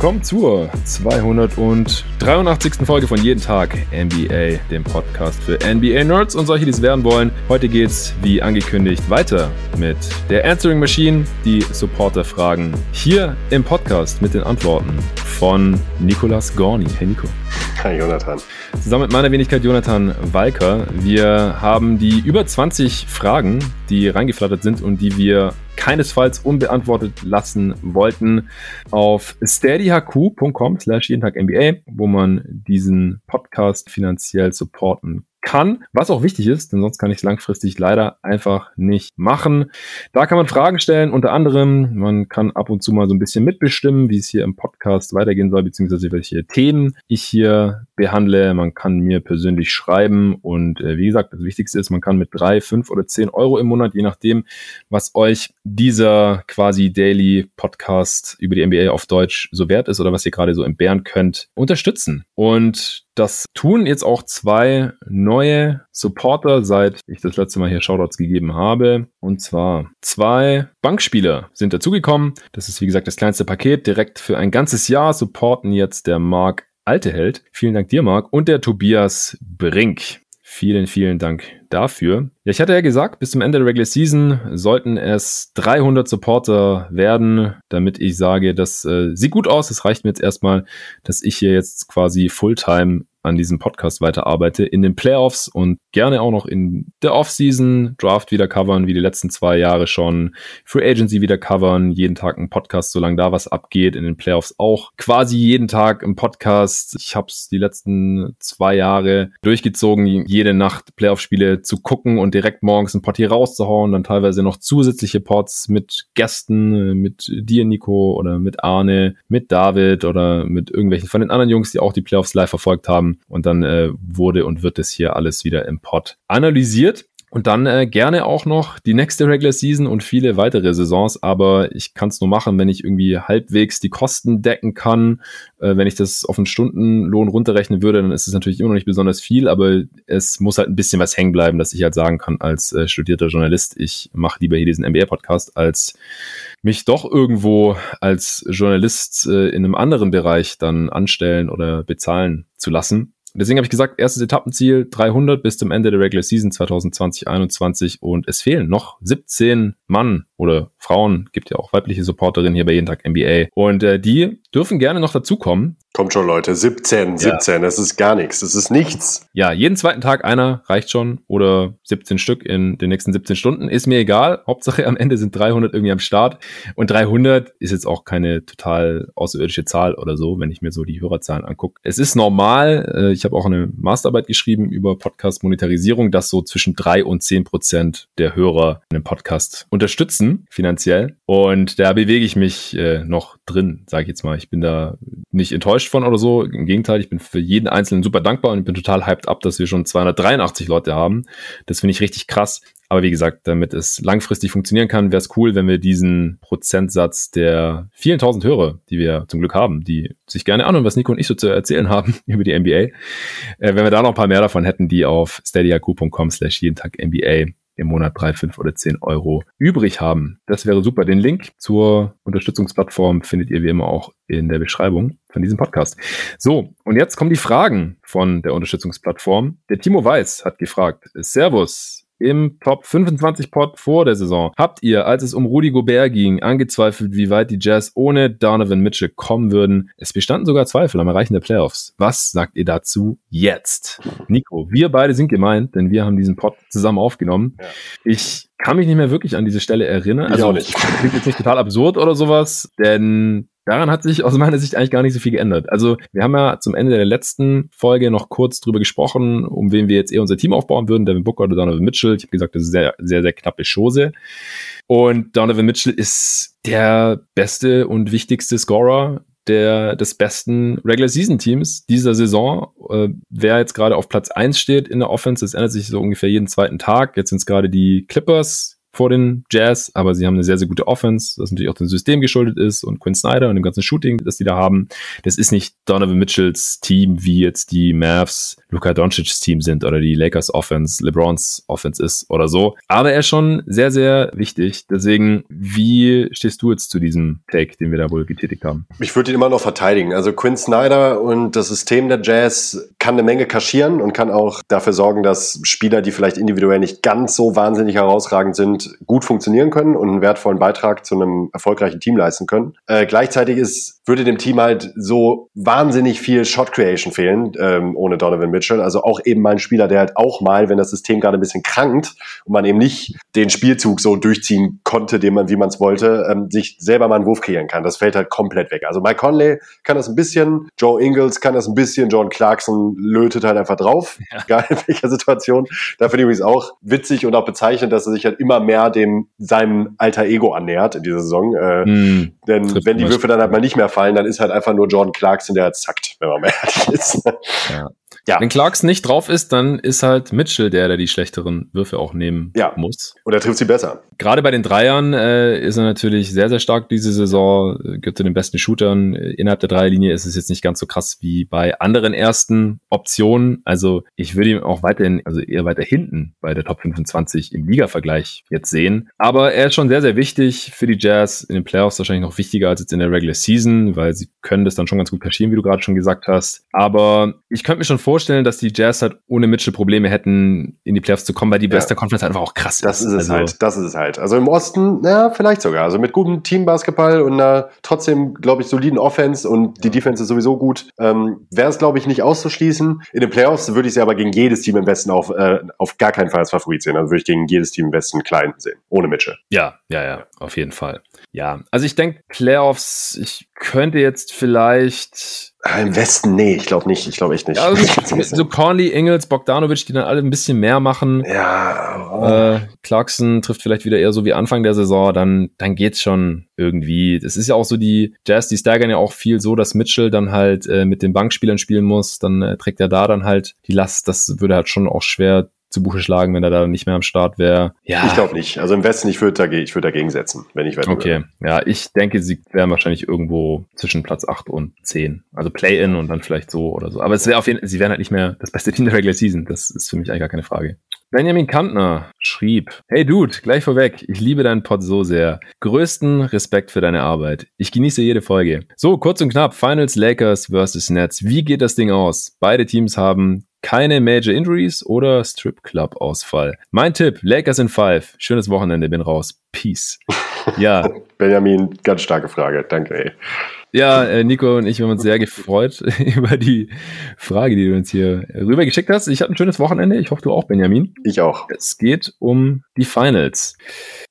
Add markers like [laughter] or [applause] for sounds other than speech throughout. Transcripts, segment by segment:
willkommen zur 283. Folge von Jeden Tag NBA, dem Podcast für NBA-Nerds und solche, die es werden wollen. Heute geht's, wie angekündigt, weiter mit der Answering Machine, die Supporter-Fragen hier im Podcast mit den Antworten von Nicolas Gorni. Hey Nico. Hi Jonathan. Zusammen mit meiner Wenigkeit Jonathan Walker. Wir haben die über 20 Fragen, die reingeflattert sind und die wir keinesfalls unbeantwortet lassen wollten, auf steadyhq.com slash jeden Tag NBA, wo man diesen Podcast finanziell supporten kann, was auch wichtig ist, denn sonst kann ich es langfristig leider einfach nicht machen. Da kann man Fragen stellen, unter anderem, man kann ab und zu mal so ein bisschen mitbestimmen, wie es hier im Podcast weitergehen soll, beziehungsweise welche Themen ich hier behandle. Man kann mir persönlich schreiben und äh, wie gesagt, das Wichtigste ist, man kann mit drei, fünf oder zehn Euro im Monat, je nachdem, was euch dieser quasi Daily Podcast über die NBA auf Deutsch so wert ist oder was ihr gerade so entbehren könnt, unterstützen. Und das tun jetzt auch zwei neue Supporter, seit ich das letzte Mal hier Shoutouts gegeben habe. Und zwar zwei Bankspieler sind dazugekommen. Das ist wie gesagt das kleinste Paket. Direkt für ein ganzes Jahr supporten jetzt der Marc Alteheld. Vielen Dank dir, Marc. Und der Tobias Brink. Vielen, vielen Dank dafür. Ja, ich hatte ja gesagt, bis zum Ende der Regular Season sollten es 300 Supporter werden, damit ich sage, das äh, sieht gut aus. Es reicht mir jetzt erstmal, dass ich hier jetzt quasi Fulltime an diesem Podcast weiterarbeite, in den Playoffs und gerne auch noch in der Offseason, Draft wieder covern, wie die letzten zwei Jahre schon, Free Agency wieder covern, jeden Tag ein Podcast, solange da was abgeht, in den Playoffs auch quasi jeden Tag ein Podcast. Ich habe es die letzten zwei Jahre durchgezogen, jede Nacht Playoff-Spiele zu gucken und direkt morgens ein Pod hier rauszuhauen, dann teilweise noch zusätzliche Pods mit Gästen, mit dir, Nico, oder mit Arne, mit David oder mit irgendwelchen von den anderen Jungs, die auch die Playoffs live verfolgt haben und dann äh, wurde und wird es hier alles wieder im Pod analysiert. Und dann äh, gerne auch noch die nächste Regular Season und viele weitere Saisons, aber ich kann es nur machen, wenn ich irgendwie halbwegs die Kosten decken kann. Äh, wenn ich das auf einen Stundenlohn runterrechnen würde, dann ist es natürlich immer noch nicht besonders viel, aber es muss halt ein bisschen was hängen bleiben, dass ich halt sagen kann als äh, studierter Journalist, ich mache lieber hier diesen NBA-Podcast, als mich doch irgendwo als Journalist äh, in einem anderen Bereich dann anstellen oder bezahlen zu lassen. Deswegen habe ich gesagt, erstes Etappenziel 300 bis zum Ende der Regular Season 2020-21 und es fehlen noch 17 Mann oder Frauen, gibt ja auch weibliche Supporterinnen hier bei Jeden Tag NBA und äh, die dürfen gerne noch dazukommen. Kommt schon, Leute. 17, 17, ja. das ist gar nichts. Das ist nichts. Ja, jeden zweiten Tag einer reicht schon. Oder 17 Stück in den nächsten 17 Stunden. Ist mir egal. Hauptsache am Ende sind 300 irgendwie am Start. Und 300 ist jetzt auch keine total außerirdische Zahl oder so, wenn ich mir so die Hörerzahlen angucke. Es ist normal. Äh, ich habe auch eine Masterarbeit geschrieben über Podcast-Monetarisierung, dass so zwischen 3 und 10 Prozent der Hörer einen Podcast unterstützen, finanziell. Und da bewege ich mich äh, noch drin, sage ich jetzt mal. Ich bin da nicht enttäuscht von oder so. Im Gegenteil, ich bin für jeden Einzelnen super dankbar und ich bin total hyped up, dass wir schon 283 Leute haben. Das finde ich richtig krass. Aber wie gesagt, damit es langfristig funktionieren kann, wäre es cool, wenn wir diesen Prozentsatz der vielen tausend Hörer, die wir zum Glück haben, die sich gerne anhören, was Nico und ich so zu erzählen haben [laughs] über die NBA, äh, wenn wir da noch ein paar mehr davon hätten, die auf steadyhq.com slash jeden Tag NBA im Monat drei, fünf oder zehn Euro übrig haben. Das wäre super. Den Link zur Unterstützungsplattform findet ihr wie immer auch in der Beschreibung von diesem Podcast. So, und jetzt kommen die Fragen von der Unterstützungsplattform. Der Timo Weiß hat gefragt, Servus, im Top 25 Pod vor der Saison. Habt ihr, als es um Rudy Gobert ging, angezweifelt, wie weit die Jazz ohne Donovan Mitchell kommen würden? Es bestanden sogar Zweifel am Erreichen der Playoffs. Was sagt ihr dazu jetzt? Nico, wir beide sind gemeint, denn wir haben diesen Pod zusammen aufgenommen. Ja. Ich kann mich nicht mehr wirklich an diese Stelle erinnern. Ich also, auch nicht. Klingt jetzt nicht total absurd oder sowas, denn daran hat sich aus meiner Sicht eigentlich gar nicht so viel geändert. Also wir haben ja zum Ende der letzten Folge noch kurz drüber gesprochen, um wen wir jetzt eher unser Team aufbauen würden, Devin Booker oder Donovan Mitchell. Ich habe gesagt, das ist sehr, sehr, sehr knappe Chose. Und Donovan Mitchell ist der beste und wichtigste Scorer der, des besten Regular Season Teams dieser Saison. Äh, wer jetzt gerade auf Platz eins steht in der Offense, das ändert sich so ungefähr jeden zweiten Tag. Jetzt sind es gerade die Clippers, vor den Jazz, aber sie haben eine sehr, sehr gute Offense, das natürlich auch dem System geschuldet ist und Quinn Snyder und dem ganzen Shooting, das die da haben. Das ist nicht Donovan Mitchells Team, wie jetzt die Mavs Luka Doncic's Team sind oder die Lakers Offense, LeBrons Offense ist oder so. Aber er ist schon sehr, sehr wichtig. Deswegen, wie stehst du jetzt zu diesem Take, den wir da wohl getätigt haben? Ich würde ihn immer noch verteidigen. Also Quinn Snyder und das System der Jazz kann eine Menge kaschieren und kann auch dafür sorgen, dass Spieler, die vielleicht individuell nicht ganz so wahnsinnig herausragend sind, gut funktionieren können und einen wertvollen Beitrag zu einem erfolgreichen Team leisten können. Äh, gleichzeitig ist, würde dem Team halt so wahnsinnig viel Shot Creation fehlen, ähm, ohne Donovan Mitchell. Also auch eben mal ein Spieler, der halt auch mal, wenn das System gerade ein bisschen krankt und man eben nicht den Spielzug so durchziehen konnte, den man, wie man es wollte, ähm, sich selber mal einen Wurf kreieren kann. Das fällt halt komplett weg. Also Mike Conley kann das ein bisschen, Joe Ingles kann das ein bisschen, John Clarkson lötet halt einfach drauf. Ja. [laughs] Egal in welcher Situation. Da finde ich übrigens auch witzig und auch bezeichnend, dass er sich halt immer mehr dem seinem alter Ego annähert in dieser Saison. Äh, mm, denn wenn die Würfe dann halt mal nicht mehr fallen, dann ist halt einfach nur Jordan Clarkson, der halt zackt, wenn man mehr ehrlich ist. Ja. Ja. Wenn Clarks nicht drauf ist, dann ist halt Mitchell der, der die schlechteren Würfe auch nehmen ja. muss. Und er trifft sie besser. Gerade bei den Dreiern äh, ist er natürlich sehr, sehr stark diese Saison. Gehört zu den besten Shootern. Innerhalb der Dreierlinie ist es jetzt nicht ganz so krass wie bei anderen ersten Optionen. Also ich würde ihn auch weiterhin, also eher weiter hinten bei der Top 25 im Liga-Vergleich jetzt sehen. Aber er ist schon sehr, sehr wichtig für die Jazz. In den Playoffs wahrscheinlich noch wichtiger als jetzt in der Regular Season, weil sie können das dann schon ganz gut kaschieren, wie du gerade schon gesagt hast. Aber ich könnte mir schon vorstellen, dass die Jazz halt ohne Mitchell Probleme hätten, in die Playoffs zu kommen, weil die beste ja. Conference einfach auch krass das ist. Das ist es also, halt. Das ist es halt. Also im Osten, ja, vielleicht sogar. Also mit gutem Teambasketball und einer trotzdem, glaube ich, soliden Offense und die Defense ist sowieso gut, ähm, wäre es, glaube ich, nicht auszuschließen. In den Playoffs würde ich sie aber gegen jedes Team im Westen auf, äh, auf gar keinen Fall als Favorit sehen. Also würde ich gegen jedes Team im Westen klein sehen. Ohne Mitchell. Ja, ja, ja, auf jeden Fall. Ja, also ich denke, Playoffs, ich könnte jetzt vielleicht. Ah, Im Westen, nee, ich glaube nicht. Ich glaube echt nicht. Ja, also [laughs] so Conley, Ingels, Bogdanovic, die dann alle ein bisschen mehr machen. Ja. Oh. Äh, Clarkson trifft vielleicht wieder eher so wie Anfang der Saison, dann, dann geht's schon irgendwie. Das ist ja auch so die Jazz, die staggern ja auch viel so, dass Mitchell dann halt äh, mit den Bankspielern spielen muss. Dann äh, trägt er da dann halt die Last. Das würde halt schon auch schwer zu Buche schlagen, wenn er da nicht mehr am Start wäre. Ja. Ich glaube nicht. Also im Westen, ich würde dagegen, ich würde dagegen setzen, wenn ich wetten Okay. Würde. Ja, ich denke, sie wären wahrscheinlich irgendwo zwischen Platz 8 und 10. Also Play-In und dann vielleicht so oder so. Aber es wäre auf jeden Fall, sie wären halt nicht mehr das beste Team der Regular Season. Das ist für mich eigentlich gar keine Frage. Benjamin Kantner schrieb, Hey Dude, gleich vorweg, ich liebe deinen Pod so sehr. Größten Respekt für deine Arbeit. Ich genieße jede Folge. So, kurz und knapp, Finals Lakers versus Nets. Wie geht das Ding aus? Beide Teams haben keine Major Injuries oder Strip Club Ausfall. Mein Tipp, Lakers in 5. Schönes Wochenende, bin raus. Peace. Ja. [laughs] Benjamin, ganz starke Frage. Danke, ey. Ja, äh, Nico und ich haben uns sehr gefreut [laughs] über die Frage, die du uns hier rübergeschickt hast. Ich hatte ein schönes Wochenende. Ich hoffe, du auch, Benjamin. Ich auch. Es geht um die Finals.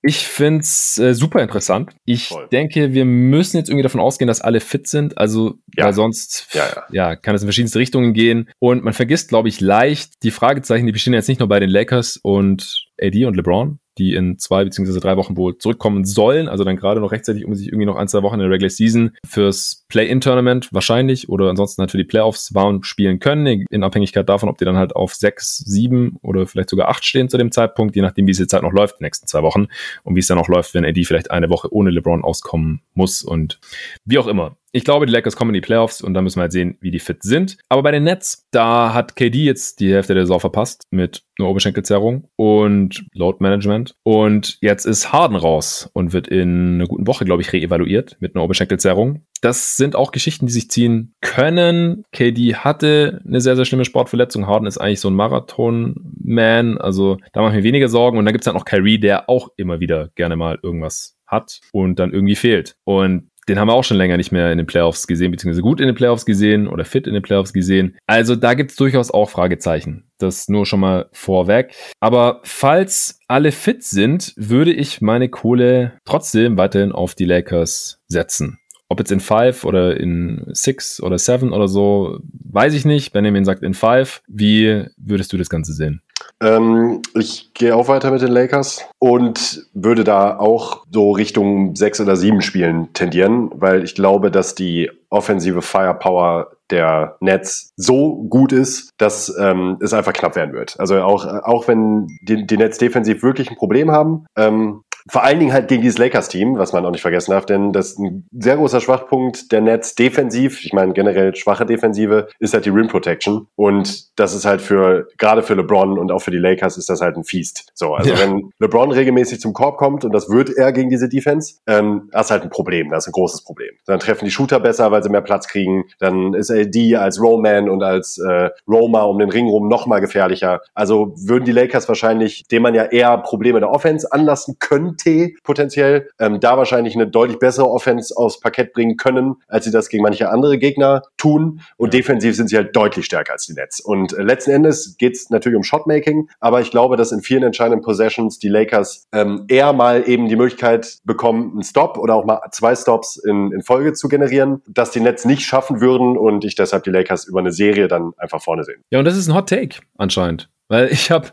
Ich find's äh, super interessant. Ich Voll. denke, wir müssen jetzt irgendwie davon ausgehen, dass alle fit sind. Also, ja. weil sonst ja, ja. ja, kann es in verschiedenste Richtungen gehen. Und man vergisst, glaube ich, leicht die Fragezeichen, die bestehen jetzt nicht nur bei den Lakers und AD und LeBron, die in zwei beziehungsweise drei Wochen wohl zurückkommen sollen. Also dann gerade noch rechtzeitig, um sich irgendwie noch ein, zwei Wochen in der Regular Season fürs Play-In-Tournament wahrscheinlich oder ansonsten halt für die Playoffs warm spielen können, in Abhängigkeit davon, ob die dann halt auf sechs, sieben oder vielleicht sogar acht stehen zu dem Zeitpunkt, je nachdem, wie es jetzt halt noch läuft, die nächsten zwei Wochen und wie es dann noch läuft, wenn AD vielleicht eine Woche ohne LeBron auskommen muss und wie auch immer. Ich glaube, die Lakers kommen in die Playoffs und dann müssen wir halt sehen, wie die fit sind. Aber bei den Nets, da hat KD jetzt die Hälfte der Saison verpasst mit einer Oberschenkelzerrung und Load Management. Und jetzt ist Harden raus und wird in einer guten Woche, glaube ich, reevaluiert mit einer Oberschenkelzerrung. Das sind auch Geschichten, die sich ziehen können. KD hatte eine sehr, sehr schlimme Sportverletzung. Harden ist eigentlich so ein Marathon-Man. Also da mache ich mir weniger Sorgen. Und dann gibt es dann auch Kyrie, der auch immer wieder gerne mal irgendwas hat und dann irgendwie fehlt. Und den haben wir auch schon länger nicht mehr in den Playoffs gesehen, beziehungsweise gut in den Playoffs gesehen oder fit in den Playoffs gesehen. Also da gibt es durchaus auch Fragezeichen. Das nur schon mal vorweg. Aber falls alle fit sind, würde ich meine Kohle trotzdem weiterhin auf die Lakers setzen. Ob jetzt in 5 oder in 6 oder 7 oder so, weiß ich nicht. Benjamin sagt in 5. Wie würdest du das Ganze sehen? Ähm, ich gehe auch weiter mit den Lakers und würde da auch so Richtung 6 oder 7 Spielen tendieren, weil ich glaube, dass die offensive Firepower der Nets so gut ist, dass ähm, es einfach knapp werden wird. Also auch, auch wenn die, die Nets defensiv wirklich ein Problem haben, ähm, vor allen Dingen halt gegen dieses Lakers-Team, was man auch nicht vergessen darf, denn das ist ein sehr großer Schwachpunkt der Nets defensiv. Ich meine, generell schwache Defensive ist halt die Rim Protection. Und das ist halt für, gerade für LeBron und auch für die Lakers ist das halt ein Feast. So, also ja. wenn LeBron regelmäßig zum Korb kommt und das wird er gegen diese Defense, ähm, das ist halt ein Problem. Das ist ein großes Problem. Dann treffen die Shooter besser, weil sie mehr Platz kriegen. Dann ist AD als Roman und als äh, Roma um den Ring rum nochmal gefährlicher. Also würden die Lakers wahrscheinlich, dem man ja eher Probleme der Offense anlassen könnte, potenziell, ähm, da wahrscheinlich eine deutlich bessere Offense aufs Parkett bringen können, als sie das gegen manche andere Gegner tun. Und ja. defensiv sind sie halt deutlich stärker als die Nets. Und äh, letzten Endes geht es natürlich um Shotmaking, aber ich glaube, dass in vielen entscheidenden Possessions die Lakers ähm, eher mal eben die Möglichkeit bekommen, einen Stop oder auch mal zwei Stops in, in Folge zu generieren, dass die Nets nicht schaffen würden und ich deshalb die Lakers über eine Serie dann einfach vorne sehen. Ja, und das ist ein Hot Take anscheinend. Weil ich habe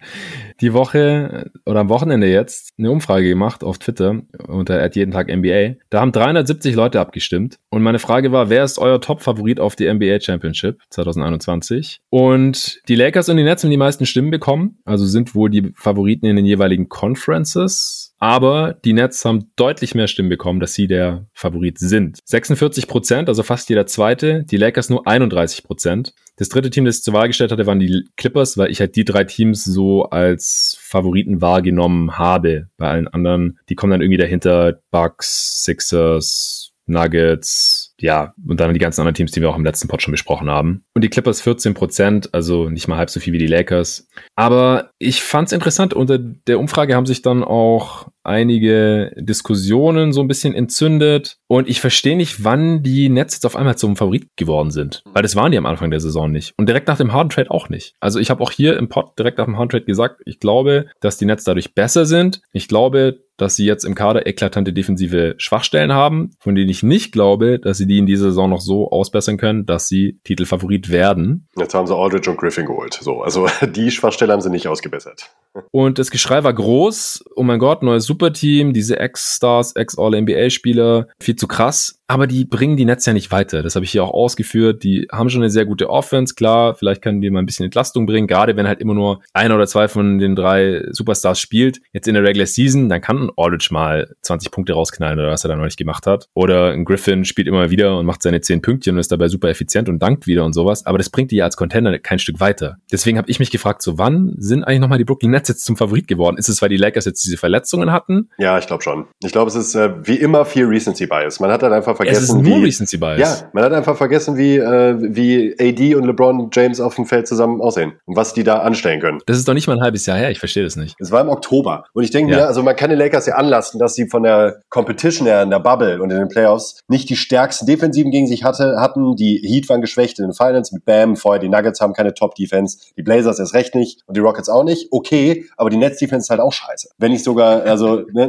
die Woche oder am Wochenende jetzt eine Umfrage gemacht auf Twitter unter jeden Tag NBA. Da haben 370 Leute abgestimmt. Und meine Frage war, wer ist euer Top-Favorit auf die NBA Championship 2021? Und die Lakers und die Nets haben die meisten Stimmen bekommen. Also sind wohl die Favoriten in den jeweiligen Conferences. Aber die Nets haben deutlich mehr Stimmen bekommen, dass sie der Favorit sind. 46 Prozent, also fast jeder zweite. Die Lakers nur 31 Prozent. Das dritte Team, das ich zur Wahl gestellt hatte, waren die Clippers, weil ich halt die drei Teams so als Favoriten wahrgenommen habe. Bei allen anderen, die kommen dann irgendwie dahinter. Bucks, Sixers, Nuggets, ja, und dann die ganzen anderen Teams, die wir auch im letzten Pod schon besprochen haben. Und die Clippers 14 Prozent, also nicht mal halb so viel wie die Lakers. Aber ich fand es interessant. Unter der Umfrage haben sich dann auch einige Diskussionen so ein bisschen entzündet. Und ich verstehe nicht, wann die Nets jetzt auf einmal zum Favorit geworden sind. Weil das waren die am Anfang der Saison nicht. Und direkt nach dem Harden Trade auch nicht. Also ich habe auch hier im Pod direkt nach dem Harden Trade gesagt, ich glaube, dass die Nets dadurch besser sind. Ich glaube, dass sie jetzt im Kader eklatante defensive Schwachstellen haben, von denen ich nicht glaube, dass sie die in dieser Saison noch so ausbessern können, dass sie Titelfavorit werden. Jetzt haben sie Aldridge und Griffin geholt. So, also [laughs] die Schwachstelle haben sie nicht ausgebessert. Und das Geschrei war groß. Oh mein Gott, neues Superteam, diese Ex-Stars, Ex-All-NBA-Spieler, viel zu krass. Aber die bringen die Netz ja nicht weiter. Das habe ich hier auch ausgeführt. Die haben schon eine sehr gute Offense. Klar, vielleicht können die mal ein bisschen Entlastung bringen. Gerade wenn halt immer nur einer oder zwei von den drei Superstars spielt. Jetzt in der Regular Season, dann kann ein Aldridge mal 20 Punkte rausknallen oder was er da neulich gemacht hat. Oder ein Griffin spielt immer wieder und macht seine 10 Pünktchen und ist dabei super effizient und dankt wieder und sowas. Aber das bringt die ja als Contender kein Stück weiter. Deswegen habe ich mich gefragt, so wann sind eigentlich nochmal die Brooklyn Nets jetzt zum Favorit geworden? Ist es, weil die Lakers jetzt diese Verletzungen hatten? Ja, ich glaube schon. Ich glaube, es ist äh, wie immer viel Recency Bias. Man hat halt einfach vergessen, es ist nur wie, Recency Bias. Ja, man hat einfach vergessen, wie, äh, wie AD und LeBron James auf dem Feld zusammen aussehen und was die da anstellen können. Das ist doch nicht mal ein halbes Jahr her. Ich verstehe das nicht. Es war im Oktober und ich denke ja. mir, also man kann den Lakers ja anlassen, dass sie von der Competition her in der Bubble und in den Playoffs nicht die stärksten Defensiven gegen sich hatte, hatten. Die Heat waren geschwächt in den Finals mit Bam. Vorher die Nuggets haben keine Top-Defense, die Blazers erst recht nicht und die Rockets auch nicht. Okay, aber die Netz-Defense ist halt auch scheiße. Wenn nicht sogar, also ne?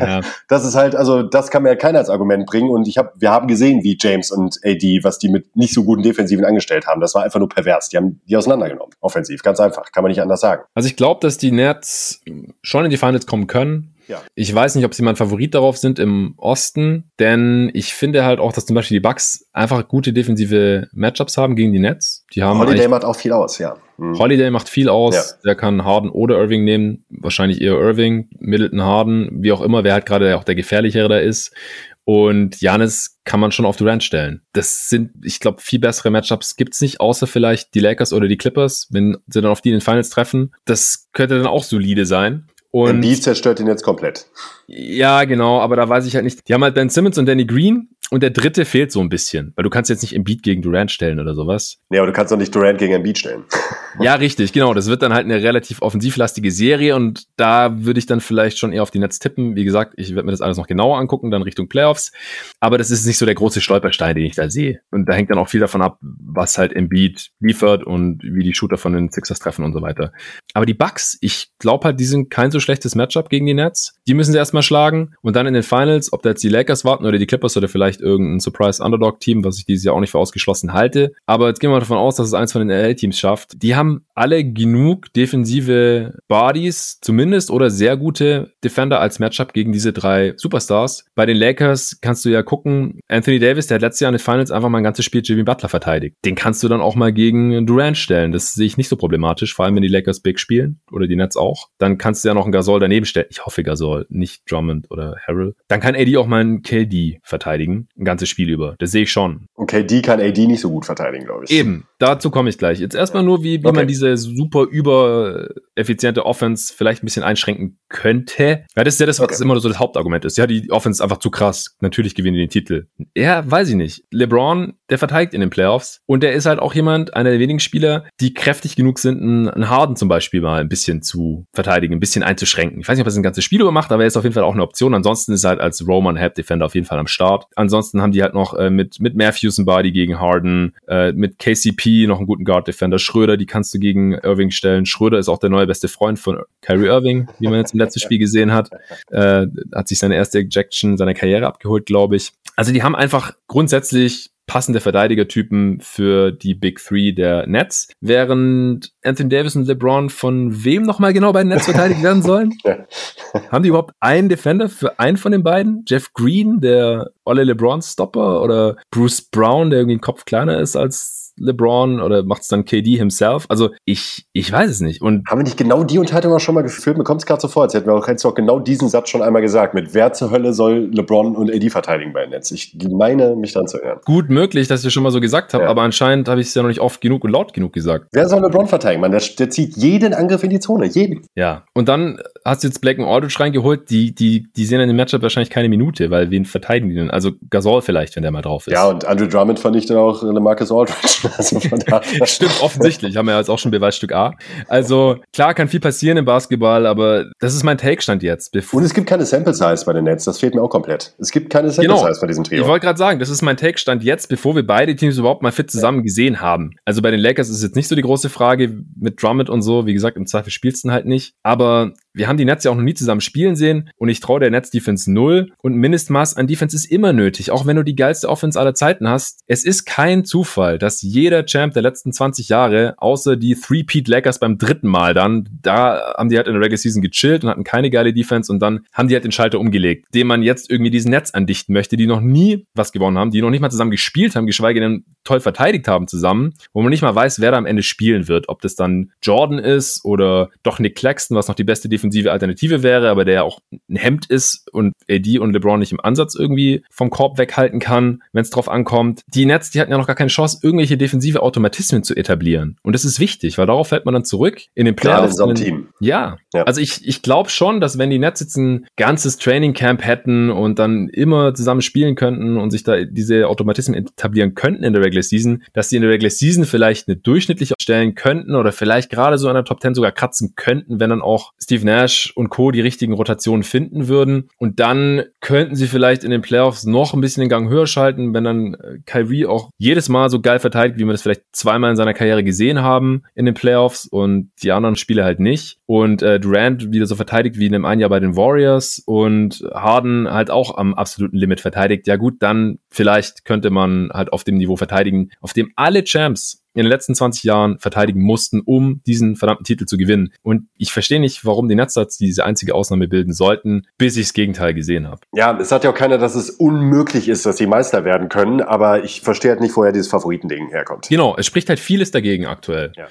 ja. [laughs] das ist halt, also das kann mir halt keiner als Argument bringen. Und ich habe, wir haben gesehen, wie James und AD, was die mit nicht so guten Defensiven angestellt haben. Das war einfach nur pervers. Die haben die auseinandergenommen. Offensiv, ganz einfach, kann man nicht anders sagen. Also ich glaube, dass die Nets schon in die Finals kommen können. Ja. Ich weiß nicht, ob sie mein Favorit darauf sind im Osten, denn ich finde halt auch, dass zum Beispiel die Bucks einfach gute defensive Matchups haben gegen die Nets. Die haben Holiday macht auch viel aus, ja. Mhm. Holiday macht viel aus. Ja. Der kann Harden oder Irving nehmen. Wahrscheinlich eher Irving, Middleton Harden, wie auch immer, wer halt gerade auch der gefährlichere da ist. Und Janis kann man schon auf Durant stellen. Das sind, ich glaube, viel bessere Matchups gibt's nicht, außer vielleicht die Lakers oder die Clippers, wenn sie dann auf die in den Finals treffen. Das könnte dann auch solide sein. Und Embiid zerstört ihn jetzt komplett. Ja, genau, aber da weiß ich halt nicht. Die haben halt Ben Simmons und Danny Green und der dritte fehlt so ein bisschen, weil du kannst jetzt nicht Embiid gegen Durant stellen oder sowas. Nee, aber du kannst doch nicht Durant gegen Embiid stellen. [laughs] ja, richtig, genau. Das wird dann halt eine relativ offensivlastige Serie und da würde ich dann vielleicht schon eher auf die Netz tippen. Wie gesagt, ich werde mir das alles noch genauer angucken, dann Richtung Playoffs. Aber das ist nicht so der große Stolperstein, den ich da sehe. Und da hängt dann auch viel davon ab, was halt Embiid liefert und wie die Shooter von den Sixers treffen und so weiter. Aber die Bucks, ich glaube halt, die sind kein so schlechtes Matchup gegen die Nets. Die müssen sie erstmal schlagen und dann in den Finals, ob da jetzt die Lakers warten oder die Clippers oder vielleicht irgendein Surprise Underdog Team, was ich dieses Jahr auch nicht für ausgeschlossen halte. Aber jetzt gehen wir davon aus, dass es eins von den LA Teams schafft. Die haben haben alle genug defensive Bodies, zumindest, oder sehr gute Defender als Matchup gegen diese drei Superstars. Bei den Lakers kannst du ja gucken, Anthony Davis, der hat letztes Jahr in den Finals einfach mal ein ganzes Spiel Jimmy Butler verteidigt. Den kannst du dann auch mal gegen Durant stellen. Das sehe ich nicht so problematisch, vor allem wenn die Lakers Big spielen oder die Nets auch. Dann kannst du ja noch einen Gasol daneben stellen. Ich hoffe Gasol, nicht Drummond oder Harrell. Dann kann AD auch mal einen KD verteidigen, ein ganzes Spiel über. Das sehe ich schon. Und KD kann AD nicht so gut verteidigen, glaube ich. Eben, dazu komme ich gleich. Jetzt erstmal nur, wie, wie okay. man diese super über effiziente Offense vielleicht ein bisschen einschränken könnte. Ja, das ist ja das, was okay. immer so das Hauptargument ist. Ja, die Offense ist einfach zu krass. Natürlich gewinnen die den Titel. Ja, weiß ich nicht. LeBron, der verteidigt in den Playoffs und der ist halt auch jemand, einer der wenigen Spieler, die kräftig genug sind, einen Harden zum Beispiel mal ein bisschen zu verteidigen, ein bisschen einzuschränken. Ich weiß nicht, ob er das ein ganzes Spiel über macht, aber er ist auf jeden Fall auch eine Option. Ansonsten ist er halt als Roman Help Defender auf jeden Fall am Start. Ansonsten haben die halt noch äh, mit, mit Matthews ein Body gegen Harden, äh, mit KCP noch einen guten Guard Defender. Schröder, die kannst du gegen Irving stellen. Schröder ist auch der neue beste Freund von Kyrie Irving, wie man jetzt im letzten Spiel gesehen hat. Äh, hat sich seine erste Ejection seiner Karriere abgeholt, glaube ich. Also die haben einfach grundsätzlich passende Verteidigertypen für die Big Three der Nets, während Anthony Davis und LeBron von wem nochmal genau bei den Nets verteidigt werden sollen? [laughs] Haben die überhaupt einen Defender für einen von den beiden? Jeff Green, der Olle LeBron Stopper oder Bruce Brown, der irgendwie ein Kopf kleiner ist als LeBron oder macht es dann KD himself? Also ich, ich weiß es nicht. Und Haben wir nicht genau die Unterhaltung auch schon mal geführt? Mir kommt es gerade so vor, als hätten wir auch, jetzt auch genau diesen Satz schon einmal gesagt. Mit wer zur Hölle soll LeBron und AD verteidigen bei Netz? Ich meine, mich dann zu erinnern. Gut möglich, dass ich das schon mal so gesagt habe, ja. aber anscheinend habe ich es ja noch nicht oft genug und laut genug gesagt. Wer soll LeBron verteidigen? Man, der, der zieht jeden Angriff in die Zone, jeden. Ja, und dann hast du jetzt Black und Aldridge reingeholt, die, die, die sehen in dem Matchup wahrscheinlich keine Minute, weil wen verteidigen die denn? Also Gasol vielleicht, wenn der mal drauf ist. Ja, und Andrew Drummond vernichtet auch Marcus Aldridge. [laughs] Also von Stimmt, offensichtlich. Haben wir jetzt auch schon Beweisstück A. Also, klar kann viel passieren im Basketball, aber das ist mein Take-Stand jetzt. Und es gibt keine Sample-Size bei den Nets. Das fehlt mir auch komplett. Es gibt keine Sample-Size genau. bei diesem Trio. Ich wollte gerade sagen, das ist mein Take-Stand jetzt, bevor wir beide Teams überhaupt mal fit zusammen gesehen haben. Also bei den Lakers ist es jetzt nicht so die große Frage mit Drummond und so. Wie gesagt, im Zweifel spielst du halt nicht. Aber wir haben die Nets ja auch noch nie zusammen spielen sehen und ich traue der Nets Defense null und Mindestmaß an Defense ist immer nötig, auch wenn du die geilste Offense aller Zeiten hast. Es ist kein Zufall, dass jeder Champ der letzten 20 Jahre, außer die Three-Peat Lakers beim dritten Mal dann, da haben die halt in der Regular Season gechillt und hatten keine geile Defense und dann haben die halt den Schalter umgelegt, dem man jetzt irgendwie diesen Netz andichten möchte, die noch nie was gewonnen haben, die noch nicht mal zusammen gespielt haben, geschweige denn toll verteidigt haben zusammen, wo man nicht mal weiß, wer da am Ende spielen wird, ob das dann Jordan ist oder doch Nick Claxton, was noch die beste Defense offensive Alternative wäre, aber der ja auch ein Hemd ist und AD und LeBron nicht im Ansatz irgendwie vom Korb weghalten kann, wenn es drauf ankommt. Die Nets, die hatten ja noch gar keine Chance, irgendwelche defensive Automatismen zu etablieren. Und das ist wichtig, weil darauf fällt man dann zurück in den Playoffs. Ja, in so Team. Ja. Ja. Also ich, ich glaube schon, dass wenn die Nets jetzt ein ganzes Training Camp hätten und dann immer zusammen spielen könnten und sich da diese Automatismen etablieren könnten in der Regular Season, dass sie in der Regular Season vielleicht eine durchschnittliche stellen könnten oder vielleicht gerade so in der Top 10 sogar kratzen könnten, wenn dann auch Steve Nash und Co. die richtigen Rotationen finden würden. Und dann könnten sie vielleicht in den Playoffs noch ein bisschen den Gang höher schalten, wenn dann äh, Kyrie auch jedes Mal so geil verteidigt, wie wir das vielleicht zweimal in seiner Karriere gesehen haben in den Playoffs und die anderen Spiele halt nicht. Und äh, Durant wieder so verteidigt wie in einem einen Jahr bei den Warriors und Harden halt auch am absoluten Limit verteidigt. Ja gut, dann vielleicht könnte man halt auf dem Niveau verteidigen, auf dem alle Champs in den letzten 20 Jahren verteidigen mussten, um diesen verdammten Titel zu gewinnen. Und ich verstehe nicht, warum die Netzsatz diese einzige Ausnahme bilden sollten, bis ich das Gegenteil gesehen habe. Ja, es hat ja auch keiner, dass es unmöglich ist, dass sie Meister werden können, aber ich verstehe halt nicht, woher dieses Favoritending herkommt. Genau, es spricht halt vieles dagegen aktuell. Ja.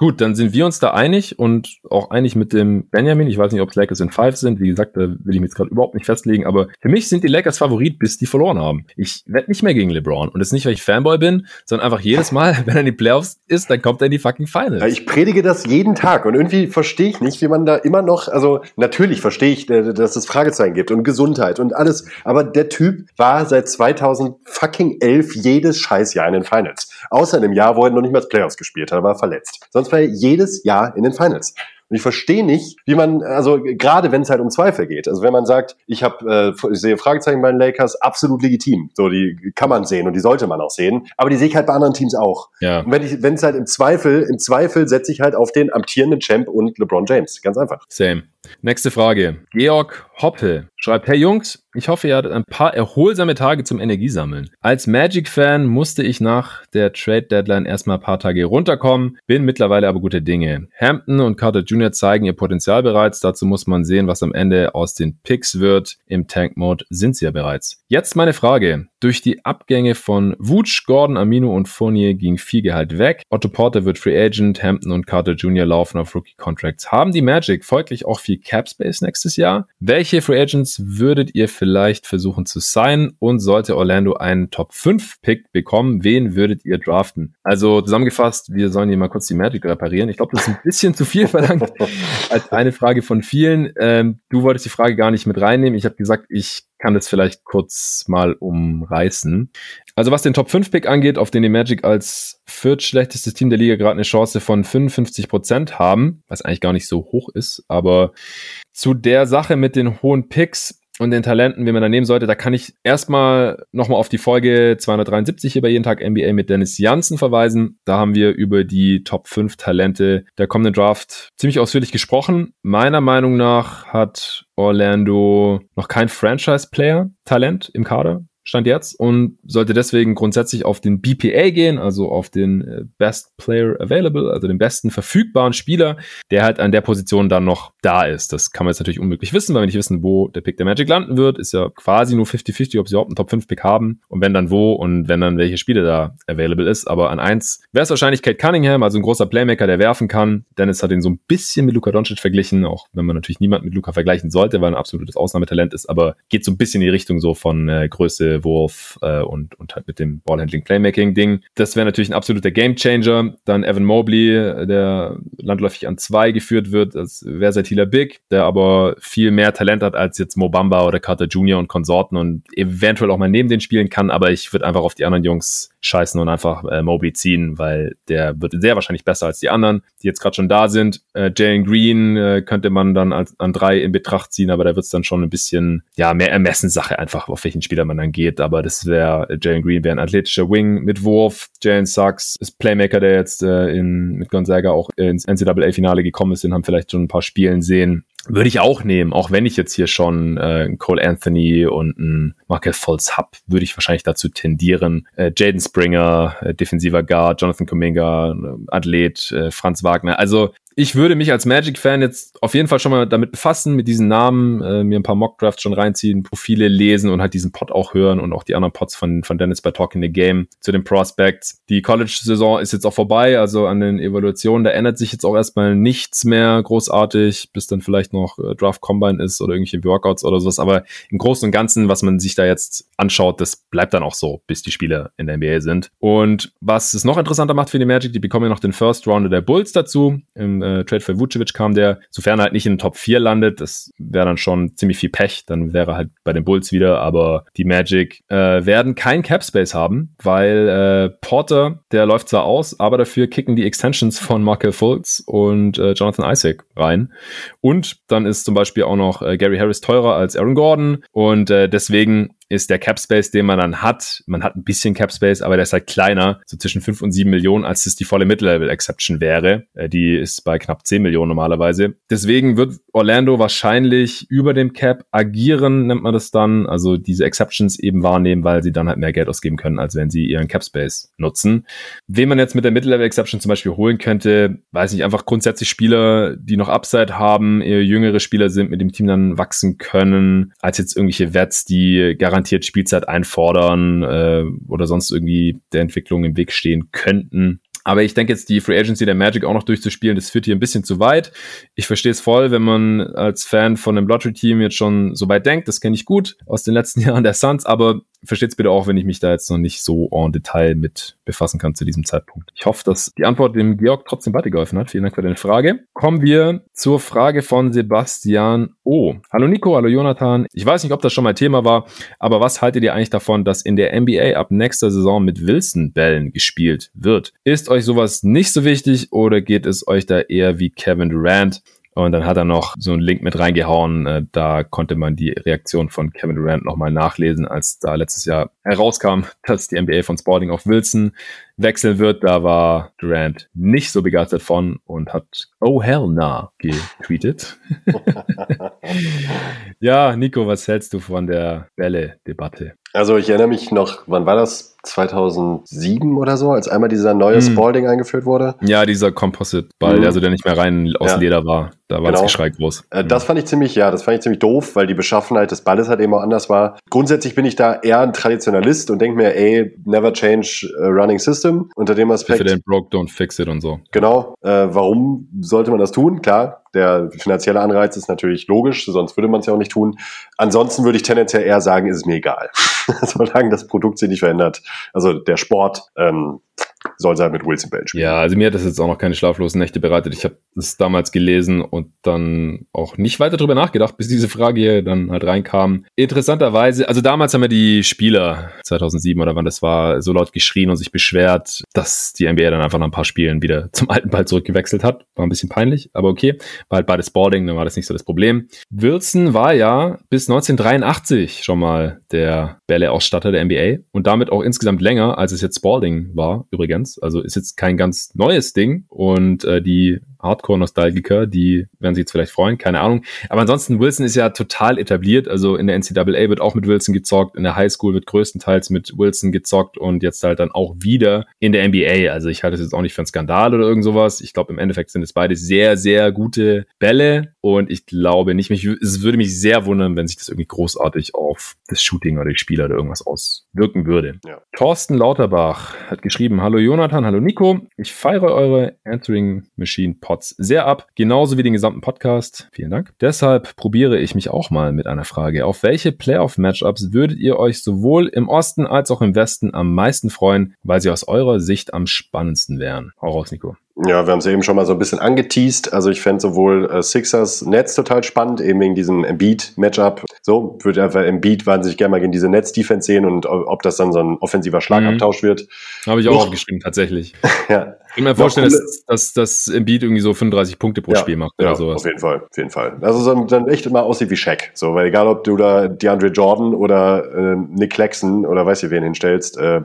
Gut, dann sind wir uns da einig und auch einig mit dem Benjamin. Ich weiß nicht, ob es Lakers in Five sind. Wie gesagt, da will ich mich jetzt gerade überhaupt nicht festlegen. Aber für mich sind die Lakers Favorit, bis die verloren haben. Ich wette nicht mehr gegen LeBron. Und das nicht, weil ich Fanboy bin, sondern einfach jedes Mal, [laughs] wenn er in die Playoffs ist, dann kommt er in die fucking Finals. Ich predige das jeden Tag und irgendwie verstehe ich nicht, wie man da immer noch, also natürlich verstehe ich, äh, dass es Fragezeichen gibt und Gesundheit und alles. Aber der Typ war seit 2011 jedes Scheißjahr in den Finals. Außer in dem Jahr, wo er noch nicht mal Playoffs gespielt hat, war verletzt. Sonst war jedes Jahr in den Finals. Und ich verstehe nicht, wie man, also gerade wenn es halt um Zweifel geht. Also wenn man sagt, ich habe, äh, ich sehe Fragezeichen bei den Lakers, absolut legitim. So, die kann man sehen und die sollte man auch sehen. Aber die sehe ich halt bei anderen Teams auch. Ja. Und wenn ich, wenn es halt im Zweifel, im Zweifel setze ich halt auf den amtierenden Champ und LeBron James. Ganz einfach. Same. Nächste Frage. Georg Hoppe schreibt, hey Jungs, Ich hoffe, ihr hattet ein paar erholsame Tage zum Energiesammeln. Als Magic-Fan musste ich nach der Trade-Deadline erstmal ein paar Tage runterkommen, bin mittlerweile aber gute Dinge. Hampton und Carter Jr. zeigen ihr Potenzial bereits, dazu muss man sehen, was am Ende aus den Picks wird. Im Tank-Mode sind sie ja bereits. Jetzt meine Frage. Durch die Abgänge von Wutsch, Gordon, Amino und Fournier ging viel Gehalt weg. Otto Porter wird Free Agent, Hampton und Carter Jr. laufen auf Rookie-Contracts. Haben die Magic folglich auch viel Cap-Space nächstes Jahr? Welche Free Agents würdet ihr vielleicht versuchen zu signen? Und sollte Orlando einen Top-5-Pick bekommen, wen würdet ihr draften? Also zusammengefasst, wir sollen hier mal kurz die Magic reparieren. Ich glaube, das ist ein bisschen zu viel verlangt als eine Frage von vielen. Ähm, du wolltest die Frage gar nicht mit reinnehmen. Ich habe gesagt, ich kann das vielleicht kurz mal umreißen. Also was den Top 5 Pick angeht, auf den die Magic als viertschlechtestes Team der Liga gerade eine Chance von 55 Prozent haben, was eigentlich gar nicht so hoch ist, aber zu der Sache mit den hohen Picks und den Talenten, wie man da nehmen sollte, da kann ich erstmal nochmal auf die Folge 273 hier bei Jeden Tag NBA mit Dennis Janssen verweisen. Da haben wir über die Top 5 Talente der kommenden Draft ziemlich ausführlich gesprochen. Meiner Meinung nach hat Orlando noch kein Franchise-Player-Talent im Kader. Stand jetzt und sollte deswegen grundsätzlich auf den BPA gehen, also auf den äh, Best Player Available, also den besten verfügbaren Spieler, der halt an der Position dann noch da ist. Das kann man jetzt natürlich unmöglich wissen, weil wir nicht wissen, wo der Pick der Magic landen wird. Ist ja quasi nur 50-50, ob sie überhaupt einen Top 5 Pick haben und wenn dann wo und wenn dann welche Spiele da available ist. Aber an eins wäre es wahrscheinlich Kate Cunningham, also ein großer Playmaker, der werfen kann. Dennis hat ihn so ein bisschen mit Luka Doncic verglichen, auch wenn man natürlich niemand mit Luka vergleichen sollte, weil er ein absolutes Ausnahmetalent ist, aber geht so ein bisschen in die Richtung so von äh, Größe, Wolf äh, und, und halt mit dem Ballhandling-Playmaking-Ding. Das wäre natürlich ein absoluter Gamechanger. Dann Evan Mobley, der landläufig an zwei geführt wird, als versatiler Big, der aber viel mehr Talent hat als jetzt Mobamba oder Carter Jr. und Konsorten und eventuell auch mal neben den spielen kann, aber ich würde einfach auf die anderen Jungs scheißen und einfach äh, Mobley ziehen, weil der wird sehr wahrscheinlich besser als die anderen, die jetzt gerade schon da sind. Äh, Jalen Green äh, könnte man dann als, an drei in Betracht ziehen, aber da wird es dann schon ein bisschen ja mehr Ermessenssache einfach, auf welchen Spieler man dann geht. Aber das wäre Jalen Green wäre ein athletischer Wing mit Wurf. Jalen Sachs ist Playmaker, der jetzt äh, in, mit Gonzaga auch ins NCAA-Finale gekommen ist, den haben vielleicht schon ein paar Spielen sehen. Würde ich auch nehmen, auch wenn ich jetzt hier schon äh, Cole Anthony und ein Markel Fultz hab, würde ich wahrscheinlich dazu tendieren. Äh, Jaden Springer, äh, defensiver Guard, Jonathan Kuminga, äh, Athlet, äh, Franz Wagner. Also ich würde mich als Magic-Fan jetzt auf jeden Fall schon mal damit befassen, mit diesen Namen, äh, mir ein paar Mock-Drafts schon reinziehen, Profile lesen und halt diesen Pod auch hören und auch die anderen Pods von, von Dennis bei Talking the Game zu den Prospects. Die College-Saison ist jetzt auch vorbei, also an den Evaluationen, da ändert sich jetzt auch erstmal nichts mehr großartig, bis dann vielleicht noch äh, Draft Combine ist oder irgendwelche Workouts oder sowas. Aber im Großen und Ganzen, was man sich da jetzt anschaut, das bleibt dann auch so, bis die Spieler in der NBA sind. Und was es noch interessanter macht für die Magic, die bekommen ja noch den First Rounder der Bulls dazu. Im äh, Trade für Vucevic kam der, sofern er halt nicht in den Top 4 landet, das wäre dann schon ziemlich viel Pech, dann wäre er halt bei den Bulls wieder, aber die Magic äh, werden kein Cap Space haben, weil äh, Porter, der läuft zwar aus, aber dafür kicken die Extensions von Markel Fultz und äh, Jonathan Isaac rein. Und dann ist zum Beispiel auch noch äh, Gary Harris teurer als Aaron Gordon. Und äh, deswegen ist der Cap Space, den man dann hat. Man hat ein bisschen Cap Space, aber der ist halt kleiner, so zwischen 5 und 7 Millionen, als es die volle Mid-Level Exception wäre. Äh, die ist bei knapp 10 Millionen normalerweise. Deswegen wird Orlando wahrscheinlich über dem Cap agieren, nennt man das dann. Also diese Exceptions eben wahrnehmen, weil sie dann halt mehr Geld ausgeben können, als wenn sie ihren Cap Space nutzen. Wen man jetzt mit der Mid-Level Exception zum Beispiel holen könnte, weiß nicht, einfach grundsätzlich Spieler, die noch Upside haben, jüngere Spieler sind, mit dem Team dann wachsen können, als jetzt irgendwelche Wets, die garantiert garantiert Spielzeit einfordern äh, oder sonst irgendwie der Entwicklung im Weg stehen könnten. Aber ich denke jetzt, die Free Agency der Magic auch noch durchzuspielen, das führt hier ein bisschen zu weit. Ich verstehe es voll, wenn man als Fan von einem Lottery-Team jetzt schon so weit denkt. Das kenne ich gut aus den letzten [laughs] Jahren der Suns. Aber versteht es bitte auch, wenn ich mich da jetzt noch nicht so en Detail mit befassen kann zu diesem Zeitpunkt. Ich hoffe, dass die Antwort dem Georg trotzdem weitergeholfen hat. Vielen Dank für deine Frage. Kommen wir zur Frage von Sebastian O. Hallo Nico, hallo Jonathan. Ich weiß nicht, ob das schon mal Thema war, aber was haltet ihr eigentlich davon, dass in der NBA ab nächster Saison mit Wilson-Bällen gespielt wird? Ist euch sowas nicht so wichtig oder geht es euch da eher wie Kevin Durant? Und dann hat er noch so einen Link mit reingehauen. Äh, da konnte man die Reaktion von Kevin Durant nochmal nachlesen, als da letztes Jahr herauskam, [laughs] dass die NBA von Sporting auf Wilson wechseln wird. Da war Durant nicht so begeistert von und hat Oh hell nah getweetet. [laughs] ja, Nico, was hältst du von der Bälle-Debatte? Also ich erinnere mich noch, wann war das? 2007 oder so, als einmal dieser neue hm. Spalding eingeführt wurde. Ja, dieser Composite-Ball, hm. also der nicht mehr rein aus ja. Leder war. Da war genau. das Geschrei groß. Äh, das fand ich ziemlich, ja, das fand ich ziemlich doof, weil die Beschaffenheit des Balles halt eben auch anders war. Grundsätzlich bin ich da eher ein Traditionalist und denke mir, ey, never change a running system. Unter dem Aspekt. If it broke, don't fix it und so. Genau. Äh, warum sollte man das tun? Klar, der finanzielle Anreiz ist natürlich logisch, sonst würde man es ja auch nicht tun. Ansonsten würde ich tendenziell eher sagen, ist es mir egal. [laughs] Solange das Produkt sich nicht verändert. Also der Sport, ähm, soll sein mit Wilson Bell. Ja, also mir hat das jetzt auch noch keine schlaflosen Nächte bereitet. Ich habe das damals gelesen und dann auch nicht weiter drüber nachgedacht, bis diese Frage hier dann halt reinkam. Interessanterweise, also damals haben ja die Spieler 2007 oder wann das war, so laut geschrien und sich beschwert, dass die NBA dann einfach nach ein paar Spielen wieder [laughs] zum alten Ball zurückgewechselt hat. War ein bisschen peinlich, aber okay. War halt beides Boarding, dann war das nicht so das Problem. Wilson war ja bis 1983 schon mal der Bälle-Ausstatter der NBA und damit auch insgesamt länger, als es jetzt Spalding war, übrigens. Also ist jetzt kein ganz neues Ding. Und äh, die Hardcore-Nostalgiker, die werden sich jetzt vielleicht freuen, keine Ahnung. Aber ansonsten, Wilson ist ja total etabliert. Also in der NCAA wird auch mit Wilson gezockt, in der Highschool wird größtenteils mit Wilson gezockt und jetzt halt dann auch wieder in der NBA. Also ich halte es jetzt auch nicht für einen Skandal oder irgend sowas. Ich glaube, im Endeffekt sind es beide sehr, sehr gute Bälle und ich glaube nicht, mich, es würde mich sehr wundern, wenn sich das irgendwie großartig auf das Shooting oder die Spieler oder irgendwas auswirken würde. Ja. Thorsten Lauterbach hat geschrieben, hallo Jonathan, hallo Nico. Ich feiere eure Answering Machine Pods sehr ab, genauso wie den gesamten Podcast. Vielen Dank. Deshalb probiere ich mich auch mal mit einer Frage. Auf welche Playoff-Matchups würdet ihr euch sowohl im Osten als auch im Westen am meisten freuen, weil sie aus eurer Sicht am spannendsten wären? Hau raus, Nico. Ja, wir haben es eben schon mal so ein bisschen angeteased. Also ich fände sowohl äh, Sixers Netz total spannend, eben wegen diesem Embiid-Matchup. So, würde einfach Embiid wahnsinnig gerne mal gegen diese Netz-Defense sehen und ob das dann so ein offensiver Schlagabtausch mhm. wird. Habe ich auch Uch. geschrieben, tatsächlich. [laughs] ja. Ich kann mir vorstellen, dass, dass, dass Embiid irgendwie so 35 Punkte pro ja, Spiel macht oder ja, sowas. auf jeden Fall, auf jeden Fall. Also so, dann echt immer aussieht wie Shaq. So, weil egal, ob du da DeAndre Jordan oder äh, Nick Claxton oder weiß ich wen hinstellst, äh,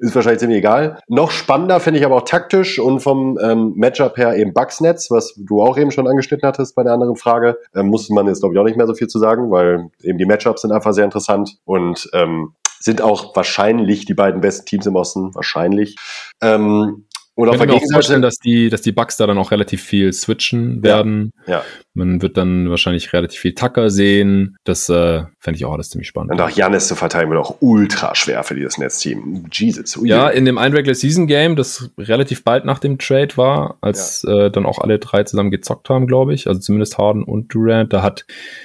ist wahrscheinlich ziemlich egal. Noch spannender finde ich aber auch taktisch und vom ähm, Matchup her eben Bugsnetz, was du auch eben schon angeschnitten hattest bei der anderen Frage. Ähm, musste man jetzt, glaube ich, auch nicht mehr so viel zu sagen, weil eben die Matchups sind einfach sehr interessant und ähm, sind auch wahrscheinlich die beiden besten Teams im Osten. Wahrscheinlich. Ähm, und auf der Gegenseite. Ich vorstellen, dass die, dass die Bugs da dann auch relativ viel switchen werden. Ja. ja. Man wird dann wahrscheinlich relativ viel Tucker sehen. Das äh, fände ich auch alles ziemlich spannend. Und auch Janis zu verteilen wird auch ultra schwer für dieses Netzteam. Jesus. Ui. Ja, in dem einen Regular Season Game, das relativ bald nach dem Trade war, als ja. äh, dann auch alle drei zusammen gezockt haben, glaube ich. Also zumindest Harden und Durant. Da hat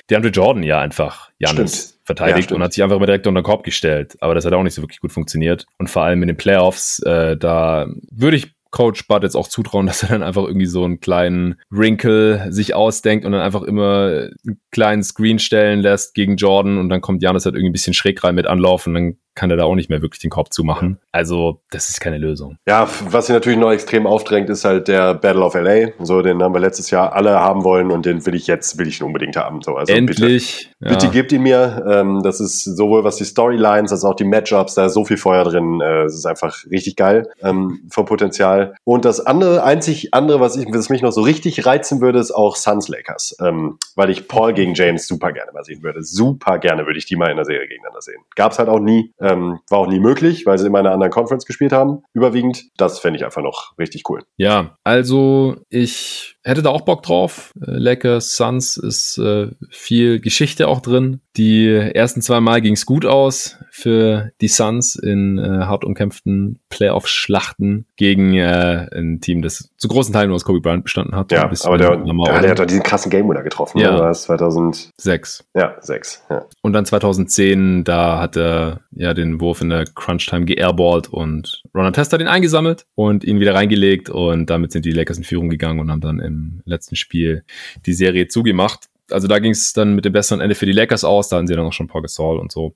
DeAndre Jordan ja einfach Janis verteidigt ja, und hat sich einfach immer direkt unter den Korb gestellt. Aber das hat auch nicht so wirklich gut funktioniert. Und vor allem in den Playoffs, äh, da würde ich Coach Bud jetzt auch zutrauen, [laughs] dass er dann einfach irgendwie so einen kleinen Wrinkle sich ausdenkt und dann einfach immer einen kleinen Screen stellen lässt gegen Jordan und dann kommt Janis halt irgendwie ein bisschen schräg rein mit Anlauf und dann kann er da auch nicht mehr wirklich den Korb zumachen. Also, das ist keine Lösung. Ja, was sich natürlich noch extrem aufdrängt, ist halt der Battle of LA. So, den haben wir letztes Jahr alle haben wollen und den will ich jetzt, will ich unbedingt haben. So, also Endlich. Bitte, ja. bitte gebt ihn mir. Ähm, das ist sowohl was die Storylines als auch die Matchups, da ist so viel Feuer drin. Äh, es ist einfach richtig geil ähm, vom Potenzial. Und das andere, einzig andere, was, ich, was mich noch so richtig reizen würde, ist auch Suns Lakers. Ähm, weil ich Paul gegen James super gerne mal sehen würde. Super gerne würde ich die mal in der Serie gegeneinander sehen. Gab's halt auch nie. Ähm, war auch nie möglich, weil sie immer in einer anderen Conference gespielt haben, überwiegend. Das fände ich einfach noch richtig cool. Ja, also ich hätte da auch Bock drauf. Äh, Lakers, Suns ist äh, viel Geschichte auch drin. Die ersten zwei Mal ging es gut aus für die Suns in äh, hart umkämpften Playoff-Schlachten gegen äh, ein Team, das zu großen Teilen nur aus Kobe Bryant bestanden hat. Ja, aber der, ja, der hat doch diesen krassen Game-Winner getroffen. Ja. Ne? Das 2006. Ja, 6. Ja. Und dann 2010, da hat er ja den Wurf in der Crunch-Time geairballt und Ron Tester den eingesammelt und ihn wieder reingelegt und damit sind die Lakers in Führung gegangen und haben dann im letzten Spiel die Serie zugemacht. Also da ging es dann mit dem besseren Ende für die Lakers aus, da hatten sie dann auch schon Paul Gasol und so.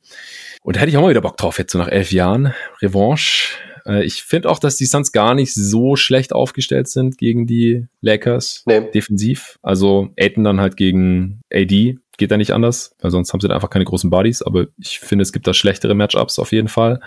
Und da hätte ich auch mal wieder Bock drauf, jetzt so nach elf Jahren. Revanche. Äh, ich finde auch, dass die Suns gar nicht so schlecht aufgestellt sind gegen die Lakers. Nee. Defensiv. Also Aiton dann halt gegen AD geht da nicht anders, weil sonst haben sie da einfach keine großen Bodies, aber ich finde, es gibt da schlechtere Matchups auf jeden Fall.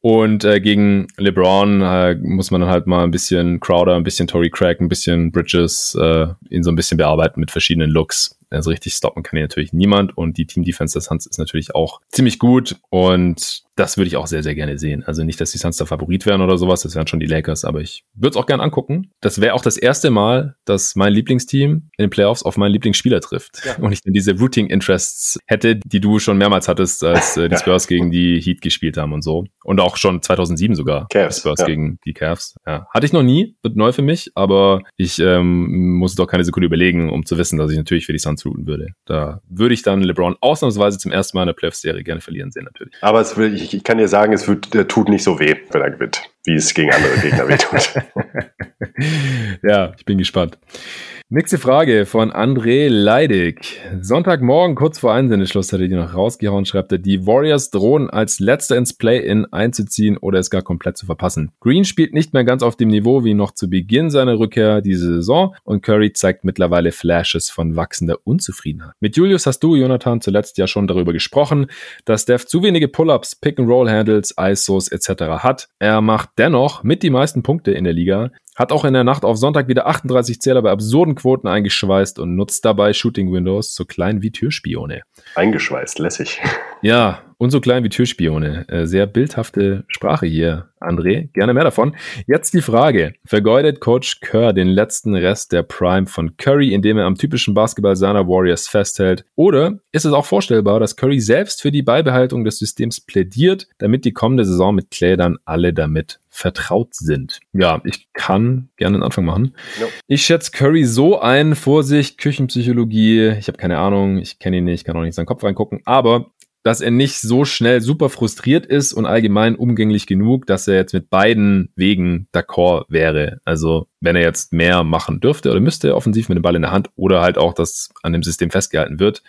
Und äh, gegen LeBron äh, muss man dann halt mal ein bisschen Crowder, ein bisschen Tory Craig, ein bisschen Bridges, äh, ihn so ein bisschen bearbeiten mit verschiedenen Looks. Also richtig stoppen kann hier natürlich niemand und die Team Defense des Suns ist natürlich auch ziemlich gut und das würde ich auch sehr, sehr gerne sehen. Also nicht, dass die Suns der Favorit wären oder sowas, das wären schon die Lakers, aber ich würde es auch gerne angucken. Das wäre auch das erste Mal, dass mein Lieblingsteam in den Playoffs auf meinen Lieblingsspieler trifft ja. und ich dann diese Routing Interests hätte, die du schon mehrmals hattest, als äh, die Spurs gegen die Heat gespielt haben und so. Und auch schon 2007 sogar. Cavs, die Spurs ja. gegen die Cavs. Ja. Hatte ich noch nie, wird neu für mich, aber ich ähm, muss doch keine Sekunde überlegen, um zu wissen, dass ich natürlich für die Suns routen würde. Da würde ich dann LeBron ausnahmsweise zum ersten Mal in der Playoffs-Serie gerne verlieren sehen, natürlich. Aber es will, ich, ich kann dir sagen, es wird, tut nicht so weh, wenn er gewinnt, wie es gegen andere Gegner wehtut. [laughs] ja, ich bin gespannt. Nächste Frage von André Leidig. Sonntagmorgen, kurz vor Einsendeschluss, hat er die noch rausgehauen, schreibt er, die Warriors drohen als letzter ins Play-In einzuziehen oder es gar komplett zu verpassen. Green spielt nicht mehr ganz auf dem Niveau wie noch zu Beginn seiner Rückkehr diese Saison und Curry zeigt mittlerweile Flashes von wachsender Unzufriedenheit. Mit Julius hast du, Jonathan, zuletzt ja schon darüber gesprochen, dass Steph zu wenige Pull-Ups, Pick-and-Roll-Handles, ISOs etc. hat. Er macht dennoch mit die meisten Punkte in der Liga, hat auch in der Nacht auf Sonntag wieder 38 Zähler bei absurden Quoten eingeschweißt und nutzt dabei Shooting Windows so klein wie Türspione. Eingeschweißt, lässig. Ja, und so klein wie Türspione. Äh, sehr bildhafte Sprache hier, André. Gerne mehr davon. Jetzt die Frage. Vergeudet Coach Kerr den letzten Rest der Prime von Curry, indem er am typischen Basketball seiner Warriors festhält? Oder ist es auch vorstellbar, dass Curry selbst für die Beibehaltung des Systems plädiert, damit die kommende Saison mit Clay dann alle damit vertraut sind. Ja, ich kann gerne einen Anfang machen. No. Ich schätze Curry so ein, Vorsicht, Küchenpsychologie, ich habe keine Ahnung, ich kenne ihn nicht, kann auch nicht in seinen Kopf reingucken, aber dass er nicht so schnell super frustriert ist und allgemein umgänglich genug, dass er jetzt mit beiden Wegen d'accord wäre. Also wenn er jetzt mehr machen dürfte oder müsste, offensiv mit dem Ball in der Hand oder halt auch, dass an dem System festgehalten wird.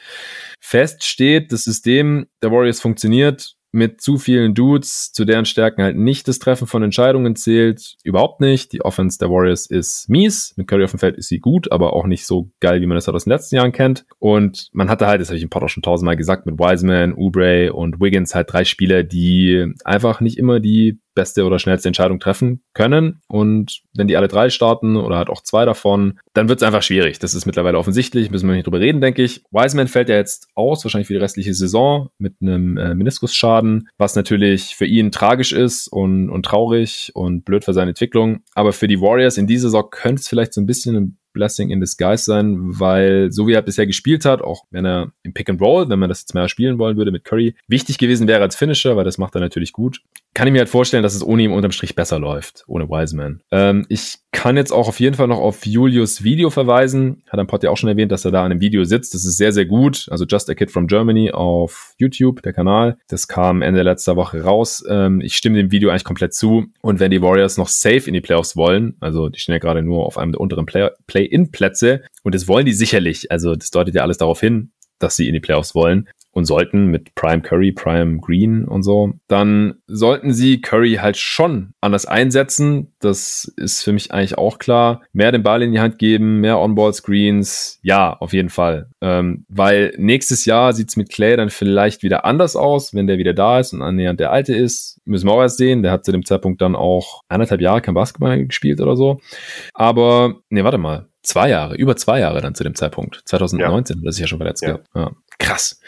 Fest steht, das System der Warriors funktioniert mit zu vielen Dudes, zu deren Stärken halt nicht das Treffen von Entscheidungen zählt. Überhaupt nicht. Die Offense der Warriors ist mies. Mit Curry auf dem Feld ist sie gut, aber auch nicht so geil, wie man das aus den letzten Jahren kennt. Und man hatte halt, das habe ich im Pod auch schon tausendmal gesagt, mit Wiseman, Oubre und Wiggins halt drei Spieler, die einfach nicht immer die beste oder schnellste Entscheidung treffen können. Und wenn die alle drei starten oder halt auch zwei davon, dann wird es einfach schwierig. Das ist mittlerweile offensichtlich, müssen wir nicht drüber reden, denke ich. Wiseman fällt ja jetzt aus, wahrscheinlich für die restliche Saison mit einem äh, Meniskusschaden, was natürlich für ihn tragisch ist und, und traurig und blöd für seine Entwicklung. Aber für die Warriors in dieser Saison könnte es vielleicht so ein bisschen Blessing in Disguise sein, weil so wie er bisher gespielt hat, auch wenn er im Pick and Roll, wenn man das jetzt mehr spielen wollen würde mit Curry, wichtig gewesen wäre als Finisher, weil das macht er natürlich gut. Kann ich mir halt vorstellen, dass es ohne ihn unterm Strich besser läuft, ohne Wiseman. Ähm, ich kann jetzt auch auf jeden Fall noch auf Julius Video verweisen. Hat ein Pod ja auch schon erwähnt, dass er da an einem Video sitzt. Das ist sehr, sehr gut. Also Just a Kid from Germany auf YouTube, der Kanal. Das kam Ende letzter Woche raus. Ähm, ich stimme dem Video eigentlich komplett zu. Und wenn die Warriors noch safe in die Playoffs wollen, also die stehen ja gerade nur auf einem der unteren Play-In-Plätze und das wollen die sicherlich. Also das deutet ja alles darauf hin, dass sie in die Playoffs wollen und sollten mit Prime Curry, Prime Green und so, dann sollten sie Curry halt schon anders einsetzen. Das ist für mich eigentlich auch klar. Mehr den Ball in die Hand geben, mehr On-Ball-Screens, ja, auf jeden Fall. Ähm, weil nächstes Jahr sieht's mit Clay dann vielleicht wieder anders aus, wenn der wieder da ist und annähernd der Alte ist. Müssen wir auch erst sehen. Der hat zu dem Zeitpunkt dann auch anderthalb Jahre kein Basketball gespielt oder so. Aber, nee, warte mal zwei Jahre, über zwei Jahre dann zu dem Zeitpunkt. 2019, ja. das ist ja schon verletzt. Ja. ja. Krass.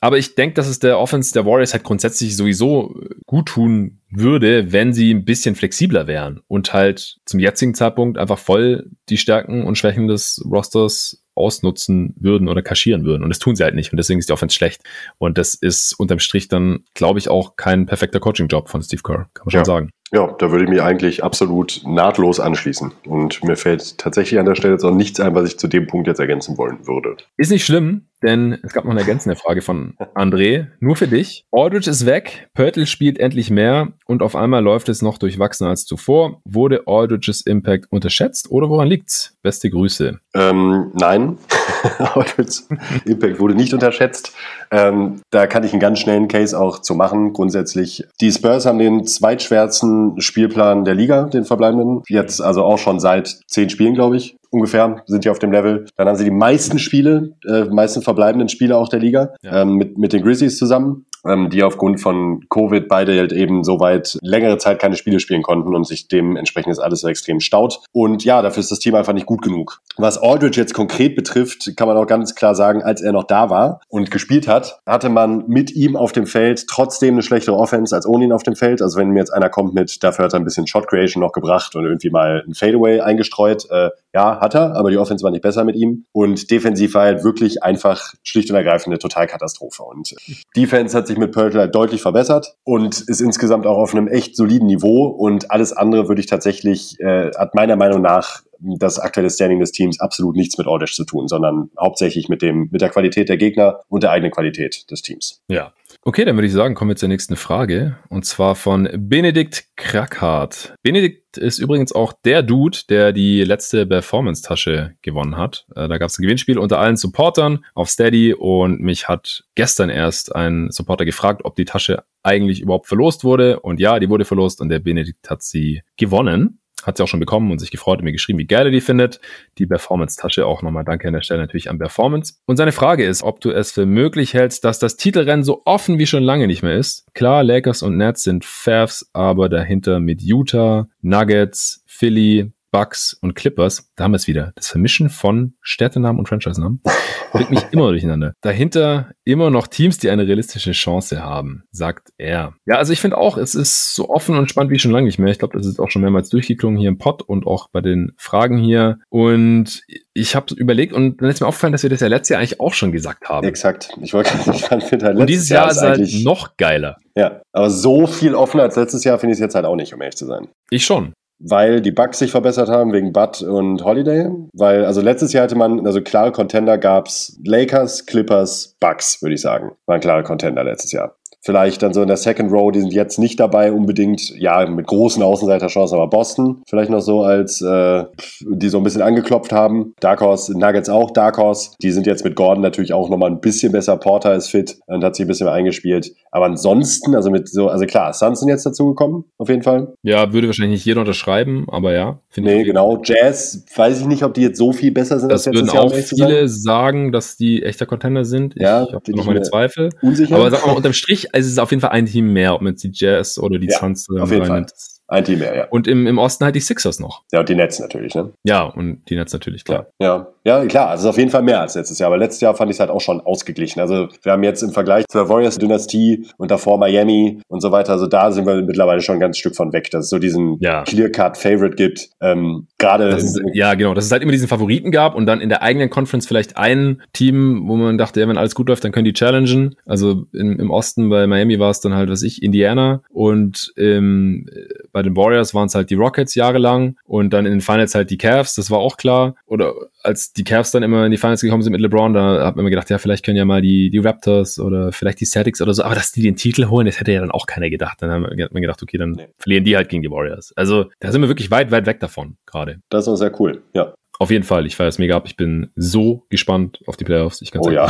Aber ich denke, dass es der Offense der Warriors halt grundsätzlich sowieso gut tun würde, wenn sie ein bisschen flexibler wären und halt zum jetzigen Zeitpunkt einfach voll die Stärken und Schwächen des Rosters ausnutzen würden oder kaschieren würden. Und das tun sie halt nicht. Und deswegen ist die Offense schlecht. Und das ist unterm Strich dann, glaube ich, auch kein perfekter Coaching-Job von Steve Kerr. Kann man ja. schon sagen. Ja, da würde ich mich eigentlich absolut nahtlos anschließen. Und mir fällt tatsächlich an der Stelle jetzt auch nichts ein, was ich zu dem Punkt jetzt ergänzen wollen würde. Ist nicht schlimm, denn es gab noch eine ergänzende Frage von [laughs] André. Nur für dich. Aldridge ist weg, Pörtl spielt endlich mehr und auf einmal läuft es noch durchwachsener als zuvor. Wurde Aldridges Impact unterschätzt oder woran liegt's? Beste Grüße. Ähm, nein. [laughs] Aldridge Impact wurde nicht unterschätzt. Ähm, da kann ich einen ganz schnellen Case auch zu machen. Grundsätzlich, die Spurs haben den zweitschwersten Spielplan der Liga, den verbleibenden. Jetzt also auch schon seit zehn Spielen, glaube ich ungefähr, sind die auf dem Level. Dann haben sie die meisten Spiele, äh, meisten verbleibenden Spiele auch der Liga, ja. ähm, mit, mit den Grizzlies zusammen ähm, die aufgrund von Covid beide halt eben soweit längere Zeit keine Spiele spielen konnten und sich dementsprechend ist alles extrem staut. Und ja, dafür ist das Team einfach nicht gut genug. Was Aldridge jetzt konkret betrifft, kann man auch ganz klar sagen, als er noch da war und gespielt hat, hatte man mit ihm auf dem Feld trotzdem eine schlechtere Offense als ohne ihn auf dem Feld. Also wenn mir jetzt einer kommt mit, dafür hat er ein bisschen Shot Creation noch gebracht und irgendwie mal ein Fadeaway eingestreut, äh, ja, hat er, aber die Offense war nicht besser mit ihm. Und defensiv war halt wirklich einfach schlicht und ergreifend eine Totalkatastrophe. Und Defense hat sich mit Pörtler deutlich verbessert und ist insgesamt auch auf einem echt soliden Niveau. Und alles andere würde ich tatsächlich, äh, hat meiner Meinung nach das aktuelle Standing des Teams absolut nichts mit Ordish zu tun, sondern hauptsächlich mit dem, mit der Qualität der Gegner und der eigenen Qualität des Teams. Ja. Okay, dann würde ich sagen, kommen wir zur nächsten Frage. Und zwar von Benedikt Krackhardt. Benedikt ist übrigens auch der Dude, der die letzte Performance-Tasche gewonnen hat. Äh, da gab es ein Gewinnspiel unter allen Supportern auf Steady und mich hat gestern erst ein Supporter gefragt, ob die Tasche eigentlich überhaupt verlost wurde. Und ja, die wurde verlost und der Benedikt hat sie gewonnen hat sie auch schon bekommen und sich gefreut und mir geschrieben, wie geil er die findet. Die Performance-Tasche auch nochmal danke an der Stelle natürlich an Performance. Und seine Frage ist, ob du es für möglich hältst, dass das Titelrennen so offen wie schon lange nicht mehr ist. Klar, Lakers und Nets sind Favs, aber dahinter mit Utah, Nuggets, Philly, Bucks und Clippers, da haben wir es wieder. Das Vermischen von Städtenamen und Franchise-Namen [laughs] bringt mich immer durcheinander. Dahinter immer noch Teams, die eine realistische Chance haben, sagt er. Ja, also ich finde auch, es ist so offen und spannend wie schon lange nicht mehr. Ich glaube, das ist auch schon mehrmals durchgeklungen hier im Pod und auch bei den Fragen hier. Und ich habe überlegt und dann ist mir aufgefallen, dass wir das ja letztes Jahr eigentlich auch schon gesagt haben. Exakt. Ich wollte ich fand halt Und dieses Jahr, Jahr ist halt noch geiler. Ja, aber so viel offener als letztes Jahr finde ich es jetzt halt auch nicht, um ehrlich zu sein. Ich schon weil die Bugs sich verbessert haben wegen Bud und Holiday. Weil, also letztes Jahr hatte man, also klare Contender gab's Lakers, Clippers, Bugs, würde ich sagen. Waren klare Contender letztes Jahr vielleicht dann so in der Second Row, die sind jetzt nicht dabei unbedingt, ja, mit großen Außenseiterchancen, aber Boston vielleicht noch so als, äh, die so ein bisschen angeklopft haben. Dark Horse, Nuggets auch, Dark Horse, die sind jetzt mit Gordon natürlich auch nochmal ein bisschen besser. Porter ist fit und hat sich ein bisschen mehr eingespielt. Aber ansonsten, also mit so, also klar, Suns sind jetzt dazugekommen, auf jeden Fall. Ja, würde wahrscheinlich nicht jeder unterschreiben, aber ja. Nee, genau. Jazz, weiß ich nicht, ob die jetzt so viel besser sind das als letztes Jahr. Das würden auch viele sagen, dass die echter Contender sind. Ja, ich habe noch meine Zweifel. Unsicher. Aber sag mal, unterm Strich es ist auf jeden Fall ein Team mehr, ob man jetzt die Jazz oder die ja, Suns auf jeden Fall. Ein Team mehr, ja. Und im, im Osten halt die Sixers noch. Ja, und die Nets natürlich, ne? Ja, und die Nets natürlich, klar. Ja, ja, ja klar. Also auf jeden Fall mehr als letztes Jahr. Aber letztes Jahr fand ich es halt auch schon ausgeglichen. Also wir haben jetzt im Vergleich zur Warriors-Dynastie und davor Miami und so weiter, also da sind wir mittlerweile schon ein ganz Stück von weg, dass es so diesen ja. Clear-Cut-Favorite gibt. Ähm, Gerade. Ja, genau. Dass es halt immer diesen Favoriten gab und dann in der eigenen Conference vielleicht ein Team, wo man dachte, ja, wenn alles gut läuft, dann können die challengen. Also im, im Osten bei Miami war es dann halt, was ich, Indiana und ähm, bei den Warriors waren es halt die Rockets jahrelang und dann in den Finals halt die Cavs, das war auch klar. Oder als die Cavs dann immer in die Finals gekommen sind mit LeBron, da hat man immer gedacht, ja, vielleicht können ja mal die, die Raptors oder vielleicht die Celtics oder so, aber dass die den Titel holen, das hätte ja dann auch keiner gedacht. Dann hat man gedacht, okay, dann nee. verlieren die halt gegen die Warriors. Also da sind wir wirklich weit, weit weg davon gerade. Das war sehr cool, ja. Auf jeden Fall, ich feiere es mega ab. Ich bin so gespannt auf die Playoffs. Ich oh ja,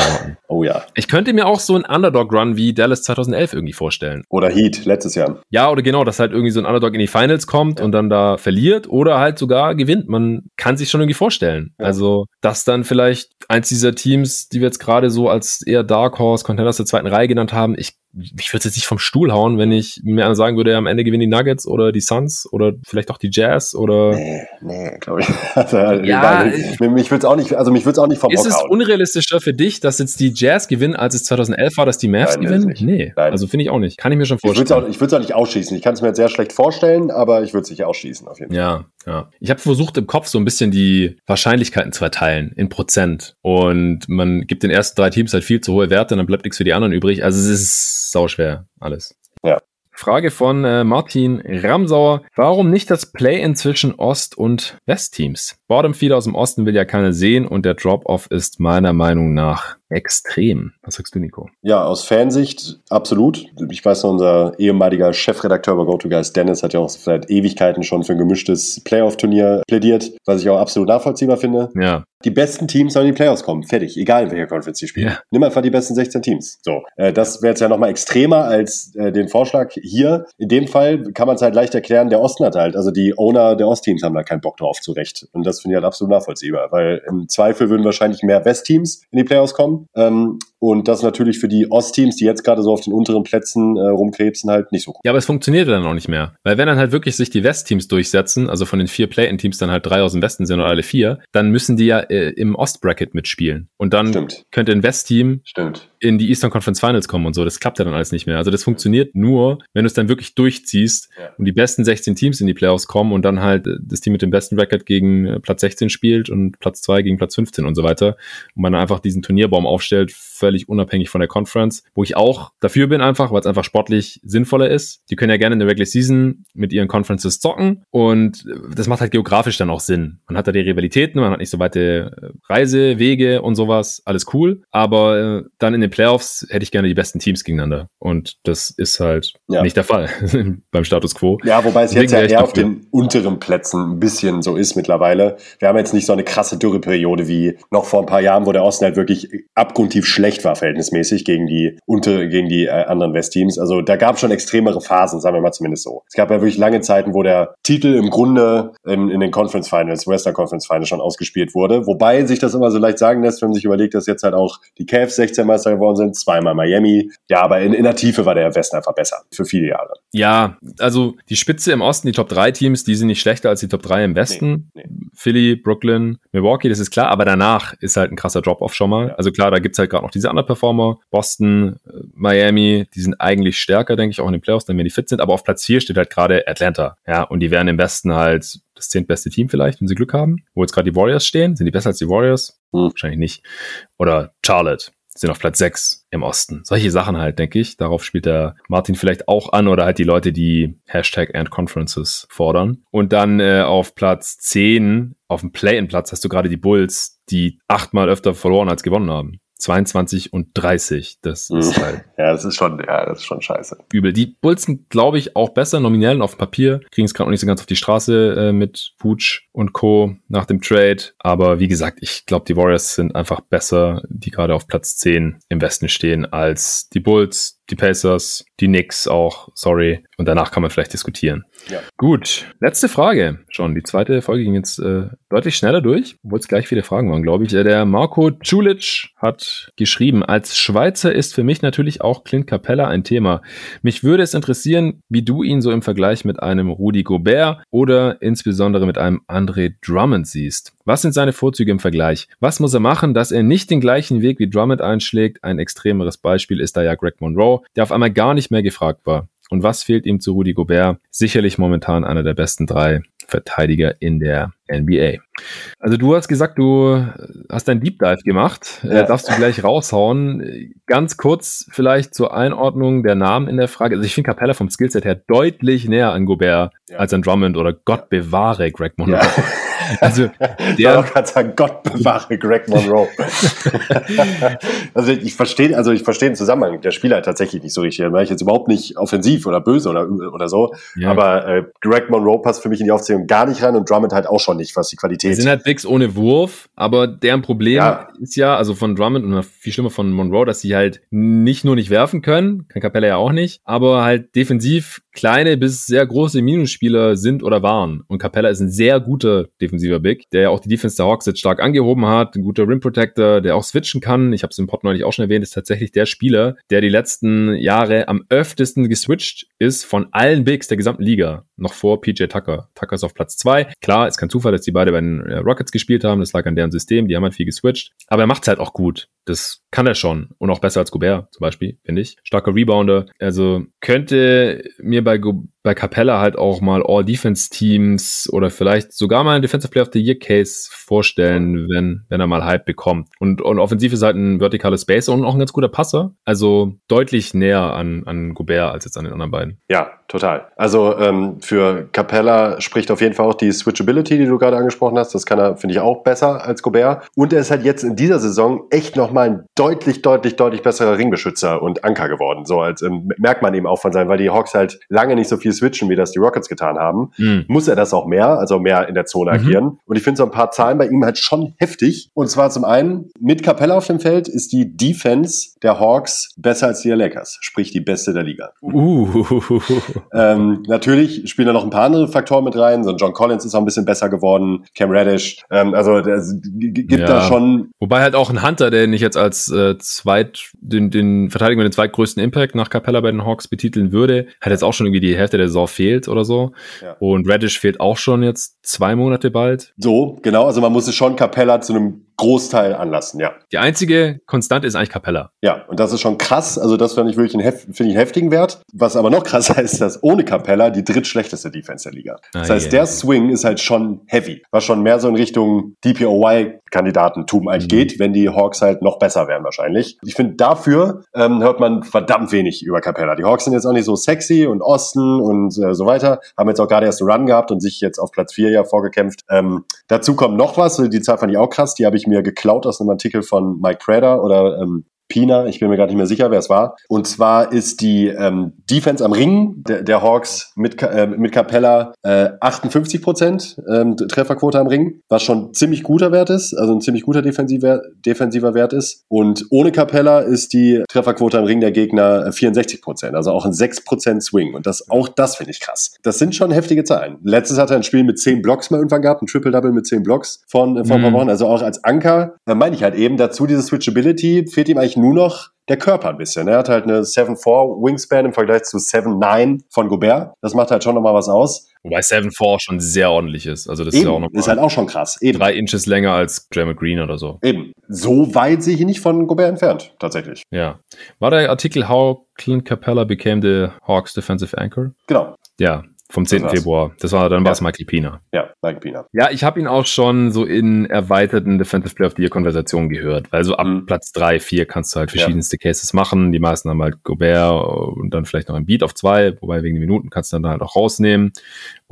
oh ja. Ich könnte mir auch so einen Underdog-Run wie Dallas 2011 irgendwie vorstellen. Oder Heat letztes Jahr. Ja, oder genau, dass halt irgendwie so ein Underdog in die Finals kommt ja. und dann da verliert oder halt sogar gewinnt. Man kann sich schon irgendwie vorstellen. Ja. Also, dass dann vielleicht eins dieser Teams, die wir jetzt gerade so als eher Dark Horse Contenders der zweiten Reihe genannt haben, ich ich würde jetzt nicht vom Stuhl hauen, wenn ich mir einer sagen würde, am Ende gewinnen die Nuggets oder die Suns oder vielleicht auch die Jazz oder. Nee, nee, glaube ich. [laughs] Also, ja, ich, mich würde es auch nicht, also mich würde es auch nicht vom Ist es hauen. unrealistischer für dich, dass jetzt die Jazz gewinnen, als es 2011 war, dass die Mavs Nein, gewinnen? Nee, Nein. also finde ich auch nicht. Kann ich mir schon vorstellen. Ich würde es auch, nicht ausschließen. Ich kann es mir jetzt sehr schlecht vorstellen, aber ich würde es nicht ausschließen auf jeden Fall. Ja, ja. Ich habe versucht im Kopf so ein bisschen die Wahrscheinlichkeiten zu verteilen in Prozent und man gibt den ersten drei Teams halt viel zu hohe Werte und dann bleibt nichts für die anderen übrig. Also es ist sauschwer alles. Ja. Frage von äh, Martin Ramsauer. Warum nicht das Play-in zwischen Ost- und West-Teams? Bottom-Feeder aus dem Osten will ja keiner sehen und der Drop-Off ist meiner Meinung nach extrem. Was sagst du, Nico? Ja, aus Fansicht absolut. Ich weiß noch, unser ehemaliger Chefredakteur bei GoToGuys, Dennis, hat ja auch seit Ewigkeiten schon für ein gemischtes Playoff-Turnier plädiert, was ich auch absolut nachvollziehbar finde. Ja. Die besten Teams sollen in die Playoffs kommen. Fertig. Egal, in welcher Conference sie spielen. Ja. Nimm einfach die besten 16 Teams. So. Äh, das wäre jetzt ja nochmal extremer als äh, den Vorschlag hier. In dem Fall kann man es halt leicht erklären, der Osten hat halt, also die Owner der Ostteams haben da keinen Bock drauf, zu Recht. Und das finde ich halt absolut nachvollziehbar, weil im Zweifel würden wahrscheinlich mehr Westteams in die Playoffs kommen. Ähm, und das natürlich für die Ostteams, die jetzt gerade so auf den unteren Plätzen äh, rumkrebsen, halt nicht so cool. Ja, aber es funktioniert dann auch nicht mehr. Weil wenn dann halt wirklich sich die Westteams durchsetzen, also von den vier Play-In-Teams dann halt drei aus dem Westen sind oder alle vier, dann müssen die ja äh, im Ostbracket mitspielen. Und dann Stimmt. könnte ein West-Team in die Eastern Conference Finals kommen und so. Das klappt ja dann alles nicht mehr. Also das funktioniert nur, wenn du es dann wirklich durchziehst Ja. und die besten 16 Teams in die Playoffs kommen und dann halt äh, das Team mit dem besten Record gegen äh, Platz 16 spielt und Platz 2 gegen Platz 15 und so weiter. Und man einfach diesen Turnierbaum aufstellt, völlig unabhängig von der Conference, wo ich auch dafür bin einfach, weil es einfach sportlich sinnvoller ist. Die können ja gerne in der Regular Season mit ihren Conferences zocken und das macht halt geografisch dann auch Sinn. Man hat da die Rivalitäten, man hat nicht so weite äh, Reisewege und sowas, alles cool. Aber äh, dann in den Playoffs hätte ich gerne die besten Teams gegeneinander. Und das ist halt Ja. nicht der Fall [laughs] beim Status quo. Ja, wobei es Deswegen jetzt ja eher auf den unteren Plätzen ein bisschen so ist mittlerweile. Wir haben jetzt nicht so eine krasse Dürreperiode wie noch vor ein paar Jahren, wo der Osten halt wirklich abgrundtief schlecht war, verhältnismäßig gegen die unter, gegen die äh, anderen Westteams. Also da gab es schon extremere Phasen, sagen wir mal zumindest so. Es gab ja wirklich lange Zeiten, wo der Titel im Grunde in, in den Conference Finals, Western Conference Finals schon ausgespielt wurde. Wobei sich das immer so leicht sagen lässt, wenn man sich überlegt, dass jetzt halt auch die Cavs 16 Meister geworden sind, zweimal Miami. Ja, aber in, in der Tiefe war der Westen einfach besser. Für viele Jahre. Ja, also die Spitze im Osten, die Top 3 Teams, die sind nicht schlechter als die Top 3 im Westen. Nee, Philly, Brooklyn, Milwaukee, das ist klar, aber danach ist halt ein krasser Drop-Off schon mal. Also klar, da gibt's halt gerade noch diese Underperformer. Boston, äh, Miami, die sind eigentlich stärker, denke ich, auch in den Playoffs, dann wenn die fit sind. Aber auf Platz 4 steht halt gerade Atlanta. Ja, und die wären im Westen halt das zehntbeste Team vielleicht, wenn sie Glück haben. Wo jetzt gerade die Warriors stehen. Sind die besser als die Warriors? Hm. Wahrscheinlich nicht. Oder Charlotte sind auf Platz 6 im Osten. Solche Sachen halt, denke ich. Darauf spielt der Martin vielleicht auch an oder halt die Leute, die Hashtag and Conferences fordern. Und dann äh, auf Platz 10, auf dem Play-in-Platz, hast du gerade die Bulls, die achtmal öfter verloren als gewonnen haben. 22 und 30. Das Mhm. ist halt [laughs] Ja, das ist schon, ja, das ist schon scheiße. übel. Die Bulls sind, glaube ich, auch besser nominell und auf dem Papier. Kriegen es gerade noch nicht so ganz auf die Straße äh, mit Pooch und Co. nach dem Trade. Aber wie gesagt, ich glaube, die Warriors sind einfach besser, die gerade auf Platz 10 im Westen stehen, als die Bulls, die Pacers, die Knicks auch, sorry. Und danach kann man vielleicht diskutieren. Ja. Gut, letzte Frage schon. Die zweite Folge ging jetzt äh, deutlich schneller durch, obwohl es gleich viele Fragen waren, glaube ich. Äh, Der Marco Culic hat geschrieben, als Schweizer ist für mich natürlich auch Clint Capella ein Thema. Mich würde es interessieren, wie du ihn so im Vergleich mit einem Rudi Gobert oder insbesondere mit einem André Drummond siehst. Was sind seine Vorzüge im Vergleich? Was muss er machen, dass er nicht den gleichen Weg wie Drummond einschlägt? Ein extremeres Beispiel ist da ja Greg Monroe, der auf einmal gar nicht mehr gefragt war. Und was fehlt ihm zu Rudi Gobert? Sicherlich momentan einer der besten drei Verteidiger in der NBA. Also du hast gesagt, du hast einen Deep Dive gemacht. Ja. Äh, darfst du gleich raushauen. Ganz kurz vielleicht zur Einordnung der Namen in der Frage. Also ich finde Capella vom Skillset her deutlich näher an Gobert Ja. als an Drummond oder Gott bewahre Greg Monroe. Ja. Also Ich der, gerade sagen, Gott bewahre Greg Monroe. [laughs] also ich verstehe, also ich verstehe den Zusammenhang. Der Spieler tatsächlich nicht so richtig. Ich jetzt überhaupt nicht offensiv oder böse oder, oder so. ja, Aber äh, Greg Monroe passt für mich in die Aufzählung gar nicht rein und Drummond halt auch schon nicht, was die die Qualität sind halt Bigs ohne Wurf, aber deren Problem Ja. ist ja, also von Drummond und viel schlimmer von Monroe, dass sie halt nicht nur nicht werfen können, kann Capella ja auch nicht, aber halt defensiv kleine bis sehr große Minusspieler sind oder waren. Und Capella ist ein sehr guter defensiver Big, der ja auch die Defense der Hawks jetzt stark angehoben hat, ein guter Rim Protector, der auch switchen kann. Ich habe es im Pod neulich auch schon erwähnt, ist tatsächlich der Spieler, der die letzten Jahre am öftesten geswitcht ist von allen Bigs der gesamten Liga. Noch vor PJ Tucker. Tucker ist auf Platz zwei. Klar, ist kein Zufall, dass die beide bei den äh, Rockets gespielt haben. Das lag an deren System. Die haben halt viel geswitcht. Aber er macht's halt auch gut. Das kann er schon. Und auch besser als Gobert zum Beispiel, finde ich. Starker Rebounder. Also könnte mir bei, Go bei Capella halt auch mal All-Defense-Teams oder vielleicht sogar mal ein Defensive Player of the Year Case vorstellen, wenn, wenn er mal Hype bekommt. Und, und offensiv ist halt ein vertikales Space und auch ein ganz guter Passer. Also deutlich näher an, an Gobert als jetzt an den anderen beiden. Ja, total. Also ähm, für Capella spricht auf jeden Fall auch die Switchability, die du gerade angesprochen hast. Das kann er, finde ich, auch besser als Gobert. Und er ist halt jetzt in dieser Saison echt nochmal ein deutlich, deutlich, deutlich besserer Ringbeschützer und Anker geworden. So als ähm, merkt man eben auch von sein, weil die Hawks halt lange nicht so viel switchen, wie das die Rockets getan haben. Mhm. Muss er das auch mehr, also mehr in der Zone mhm. agieren. Und ich finde so ein paar Zahlen bei ihm halt schon heftig. Und zwar zum einen, mit Capella auf dem Feld ist die Defense der Hawks besser als die der Lakers, sprich die beste der Liga. Uh. [laughs] Ähm, natürlich spielen da noch ein paar andere Faktoren mit rein. So John Collins ist auch ein bisschen besser geworden, Cam Reddish. Ähm, also es gibt ja. da schon. Wobei halt auch ein Hunter, der nicht jetzt als äh, zweit den, den Verteidiger mit dem zweitgrößten Impact nach Capella bei den Hawks betiteln würde, hat jetzt auch schon irgendwie die Hälfte der Saison fehlt oder so. Ja. Und Reddish fehlt auch schon jetzt zwei Monate bald. So, genau. Also man muss es schon Capella zu einem Großteil anlassen, ja. Die einzige Konstante ist eigentlich Capella. Ja, und das ist schon krass. Also das finde ich wirklich einen, hef find ich einen heftigen Wert. Was aber noch krasser [laughs] ist, dass ohne Capella die drittschlechteste Defense der Liga. Das ah, heißt, yeah. der Swing ist halt schon heavy. Was schon mehr so in Richtung DPOY-Kandidatentum eigentlich mhm. geht, wenn die Hawks halt noch besser werden wahrscheinlich. Ich finde, dafür ähm, hört man verdammt wenig über Capella. Die Hawks sind jetzt auch nicht so sexy und Osten und äh, so weiter. Haben jetzt auch gerade erst einen Run gehabt und sich jetzt auf Platz 4 ja vorgekämpft. Ähm, dazu kommt noch was. Die Zahl fand ich auch krass. Die habe ich mir geklaut aus einem Artikel von Mike Prader oder ähm, Pina, ich bin mir gerade nicht mehr sicher, wer es war. Und zwar ist die ähm, Defense am Ring der, der Hawks mit, äh, mit Capella äh, 58 Prozent ähm, Trefferquote am Ring, was schon ziemlich guter Wert ist, also ein ziemlich guter defensiver, defensiver Wert ist. Und ohne Capella ist die Trefferquote am Ring der Gegner 64 Prozent, also auch ein 6 Prozent Swing. Und das, auch das finde ich krass. Das sind schon heftige Zahlen. Letztes hat er ein Spiel mit 10 Blocks mal irgendwann gehabt, ein Triple-Double mit 10 Blocks von, äh, mhm. ein paar Wochen. Also auch als Anker, da meine ich halt eben dazu diese Switchability, fehlt ihm eigentlich eigentlich nur noch der Körper ein bisschen. Er hat halt eine 7'4 Wingspan im Vergleich zu 7'9 von Gobert. Das macht halt schon nochmal was aus. Wobei 7'4 schon sehr ordentlich ist. Also das Eben, ist ja auch noch ist halt auch schon krass. Eben. Drei Inches länger als Jeremy Green oder so. Eben. So weit sehe ich nicht von Gobert entfernt, tatsächlich. Ja. War der Artikel How Clint Capella became the Hawks defensive anchor? Genau. Ja, vom 10. Das Februar. Das war, dann ja. war es Michael Pina. Ja, Michael Pina. Ja, ich habe ihn auch schon so in erweiterten Defensive Player of the Year Konversationen gehört, weil so ab mhm. Platz 3, 4 kannst du halt verschiedenste ja. Cases machen. Die meisten haben halt Gobert und dann vielleicht noch ein Beat auf 2, wobei wegen den Minuten kannst du dann halt auch rausnehmen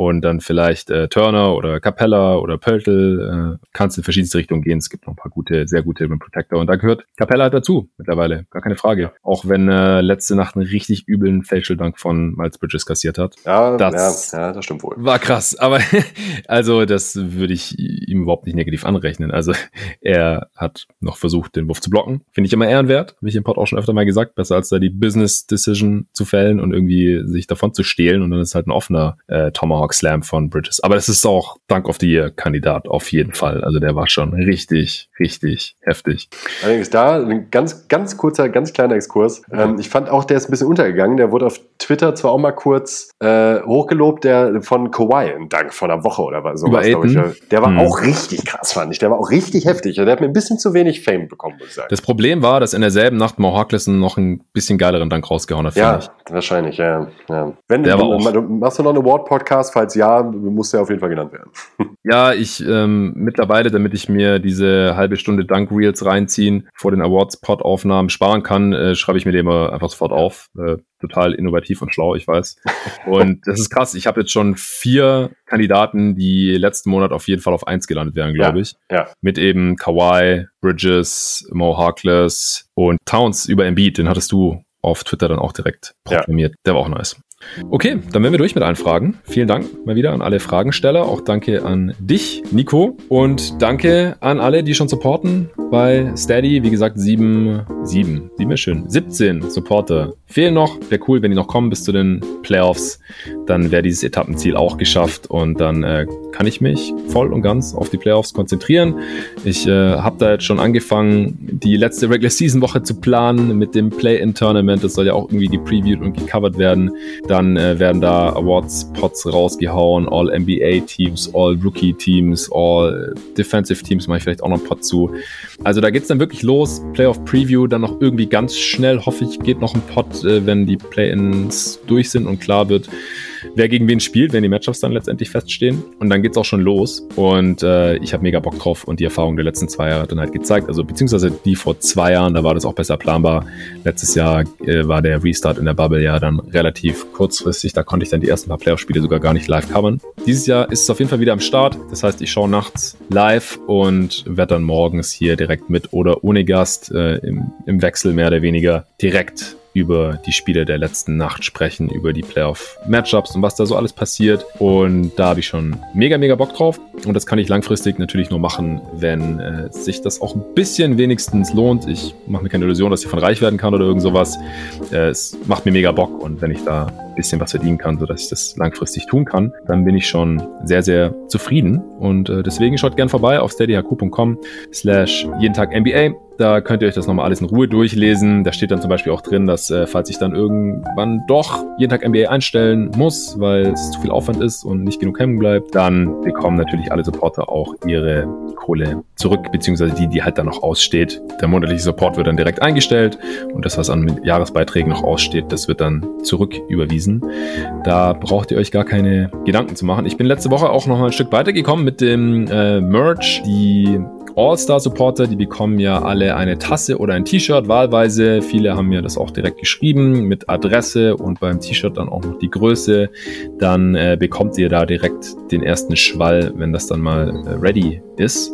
und dann vielleicht äh, Turner oder Capella oder Pöltl äh, kannst in verschiedenste Richtungen gehen. Es gibt noch ein paar gute, sehr gute Rim Protector und da gehört Capella halt dazu mittlerweile, gar keine Frage. Auch wenn äh, letzte Nacht einen richtig üblen Facial Dank von Miles Bridges kassiert hat. Ja, das, ja, ja, das stimmt wohl. War krass, aber [laughs] also das würde ich ihm überhaupt nicht negativ anrechnen. Also [laughs] er hat noch versucht, den Wurf zu blocken. Finde ich immer ehrenwert, habe ich im Pod auch schon öfter mal gesagt, besser als da die Business Decision zu fällen und irgendwie sich davon zu stehlen und dann ist halt ein offener äh, Tomahawk Slam von Bridges. Aber das ist auch Dank of the Year Kandidat auf jeden Fall. Also der war schon richtig, richtig heftig. Allerdings da ein ganz, ganz kurzer, ganz kleiner Exkurs. Mhm. Ähm, ich fand auch, der ist ein bisschen untergegangen. Der wurde auf Twitter zwar auch mal kurz äh, hochgelobt, der von Kawhi, ein Dank von einer Woche oder so. Ich. Der war mhm. auch richtig krass, fand ich. Der war auch richtig heftig. Der hat mir ein bisschen zu wenig Fame bekommen, muss ich sagen. Das Problem war, dass in derselben Nacht Mo Harkless noch ein bisschen geileren Dank rausgehauen hat. Ja, ich. wahrscheinlich, ja. ja. Wenn der du, du, machst du noch einen Award-Podcast, falls ja, muss der auf jeden Fall genannt werden. [laughs] ja, ich ähm, mittlerweile, damit ich mir diese halbe Stunde Dunk Reels reinziehen vor den Awards-Pod-Aufnahmen sparen kann, äh, schreibe ich mir den immer einfach sofort auf. Äh, total innovativ und schlau, ich weiß. [laughs] Und das ist krass. Ich habe jetzt schon vier Kandidaten, die letzten Monat auf jeden Fall auf eins gelandet wären, glaube ja, ich. Ja. Mit eben Kawhi, Bridges, Mo Harkless und Towns über Embiid. Den hattest du auf Twitter dann auch direkt proklamiert. Ja. Der war auch nice. Okay, dann wären wir durch mit allen Fragen. Vielen Dank mal wieder an alle Fragensteller. Auch danke an dich, Nico. Und danke an alle, die schon supporten bei Steady. Wie gesagt, sieben, sieben, sieben ist schön. 17 Supporter fehlen noch. Wäre cool, wenn die noch kommen bis zu den Playoffs. Dann wäre dieses Etappenziel auch geschafft und dann äh, kann ich mich voll und ganz auf die Playoffs konzentrieren. Ich äh, habe da jetzt schon angefangen, die letzte Regular Season Woche zu planen mit dem Play-in-Tournament. Das soll ja auch irgendwie gepreviewt und gecovert werden. Dann äh, werden da Awards-Pots rausgehauen, All-NBA-Teams, All-Rookie-Teams, All-Defensive-Teams mache ich vielleicht auch noch einen Pot zu. Also da geht's dann wirklich los. Playoff-Preview, dann noch irgendwie ganz schnell, hoffe ich, geht noch ein Pot, äh, wenn die Play-ins durch sind und klar wird wer gegen wen spielt, wenn die Matchups dann letztendlich feststehen. Und dann geht's auch schon los. Und äh, ich habe mega Bock drauf und die Erfahrung der letzten zwei Jahre hat dann halt gezeigt. Also beziehungsweise die vor zwei Jahren, da war das auch besser planbar. Letztes Jahr äh, war der Restart in der Bubble ja dann relativ kurzfristig. Da konnte ich dann die ersten paar Playoff-Spiele sogar gar nicht live covern. Dieses Jahr ist es auf jeden Fall wieder am Start. Das heißt, ich schaue nachts live und werde dann morgens hier direkt mit oder ohne Gast äh, im, im Wechsel mehr oder weniger direkt über die Spiele der letzten Nacht sprechen, über die Playoff-Matchups und was da so alles passiert. Und da habe ich schon mega, mega Bock drauf. Und das kann ich langfristig natürlich nur machen, wenn äh, sich das auch ein bisschen wenigstens lohnt. Ich mache mir keine Illusion, dass ich davon reich werden kann oder irgend sowas. Äh, es macht mir mega Bock und wenn ich da ein bisschen was verdienen kann, sodass ich das langfristig tun kann, dann bin ich schon sehr, sehr zufrieden. Und äh, deswegen schaut gern vorbei auf steadyhq.com slash jeden Tag NBA. Da könnt ihr euch das nochmal alles in Ruhe durchlesen. Da steht dann zum Beispiel auch drin, dass äh, falls ich dann irgendwann doch jeden Tag NBA einstellen muss, weil es zu viel Aufwand ist und nicht genug hängen bleibt, dann bekommen natürlich alle Supporter auch ihre Kohle zurück, beziehungsweise die, die halt dann noch aussteht. Der monatliche Support wird dann direkt eingestellt und das, was an Jahresbeiträgen noch aussteht, das wird dann zurück überwiesen. Da braucht ihr euch gar keine Gedanken zu machen. Ich bin letzte Woche auch noch mal ein Stück weitergekommen mit dem äh, Merch. Die All-Star-Supporter, die bekommen ja alle eine Tasse oder ein T-Shirt wahlweise. Viele haben mir das auch direkt geschrieben mit Adresse und beim T-Shirt dann auch noch die Größe. Dann äh, bekommt ihr da direkt den ersten Schwall, wenn das dann mal äh, ready ist.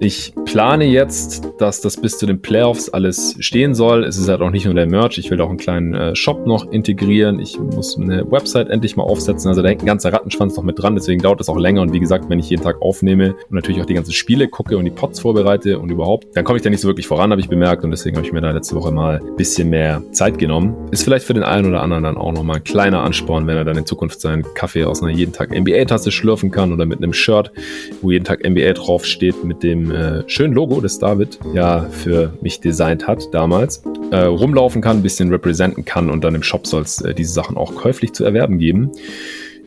Ich plane jetzt, dass das bis zu den Playoffs alles stehen soll. Es ist halt auch nicht nur der Merch. Ich will auch einen kleinen äh, Shop noch integrieren. Ich muss eine Website endlich mal aufsetzen. Also da hängt ein ganzer Rattenschwanz noch mit dran. Deswegen dauert das auch länger. Und wie gesagt, wenn ich jeden Tag aufnehme und natürlich auch die ganzen Spiele gucke und die Pots vorbereite und überhaupt, dann komme ich da nicht so wirklich voran, habe ich bemerkt. Und deswegen habe ich mir da letzte Woche mal ein bisschen mehr Zeit genommen. Ist vielleicht für den einen oder anderen dann auch nochmal ein kleiner Ansporn, wenn er dann in Zukunft seinen Kaffee aus einer jeden Tag NBA-Tasse schlürfen kann oder mit einem Shirt, wo jeden Tag NBA drauf steht, mit dem äh, schönen Logo, das David ja für mich designt hat damals, äh, rumlaufen kann, ein bisschen representen kann und dann im Shop soll es äh, diese Sachen auch käuflich zu erwerben geben.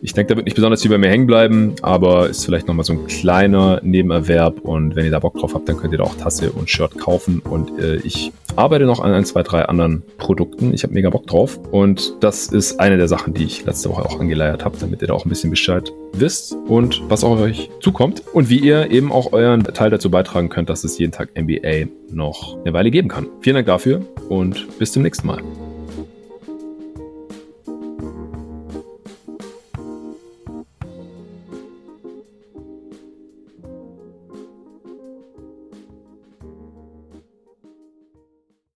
Ich denke, da wird nicht besonders viel bei mir hängen bleiben, aber ist vielleicht nochmal so ein kleiner Nebenerwerb und wenn ihr da Bock drauf habt, dann könnt ihr da auch Tasse und Shirt kaufen und äh, ich arbeite noch an ein, zwei, drei anderen Produkten. Ich habe mega Bock drauf und das ist eine der Sachen, die ich letzte Woche auch angeleiert habe, damit ihr da auch ein bisschen Bescheid wisst und was auf euch zukommt und wie ihr eben auch euren Teil dazu beitragen könnt, dass es jeden Tag NBA noch eine Weile geben kann. Vielen Dank dafür und bis zum nächsten Mal.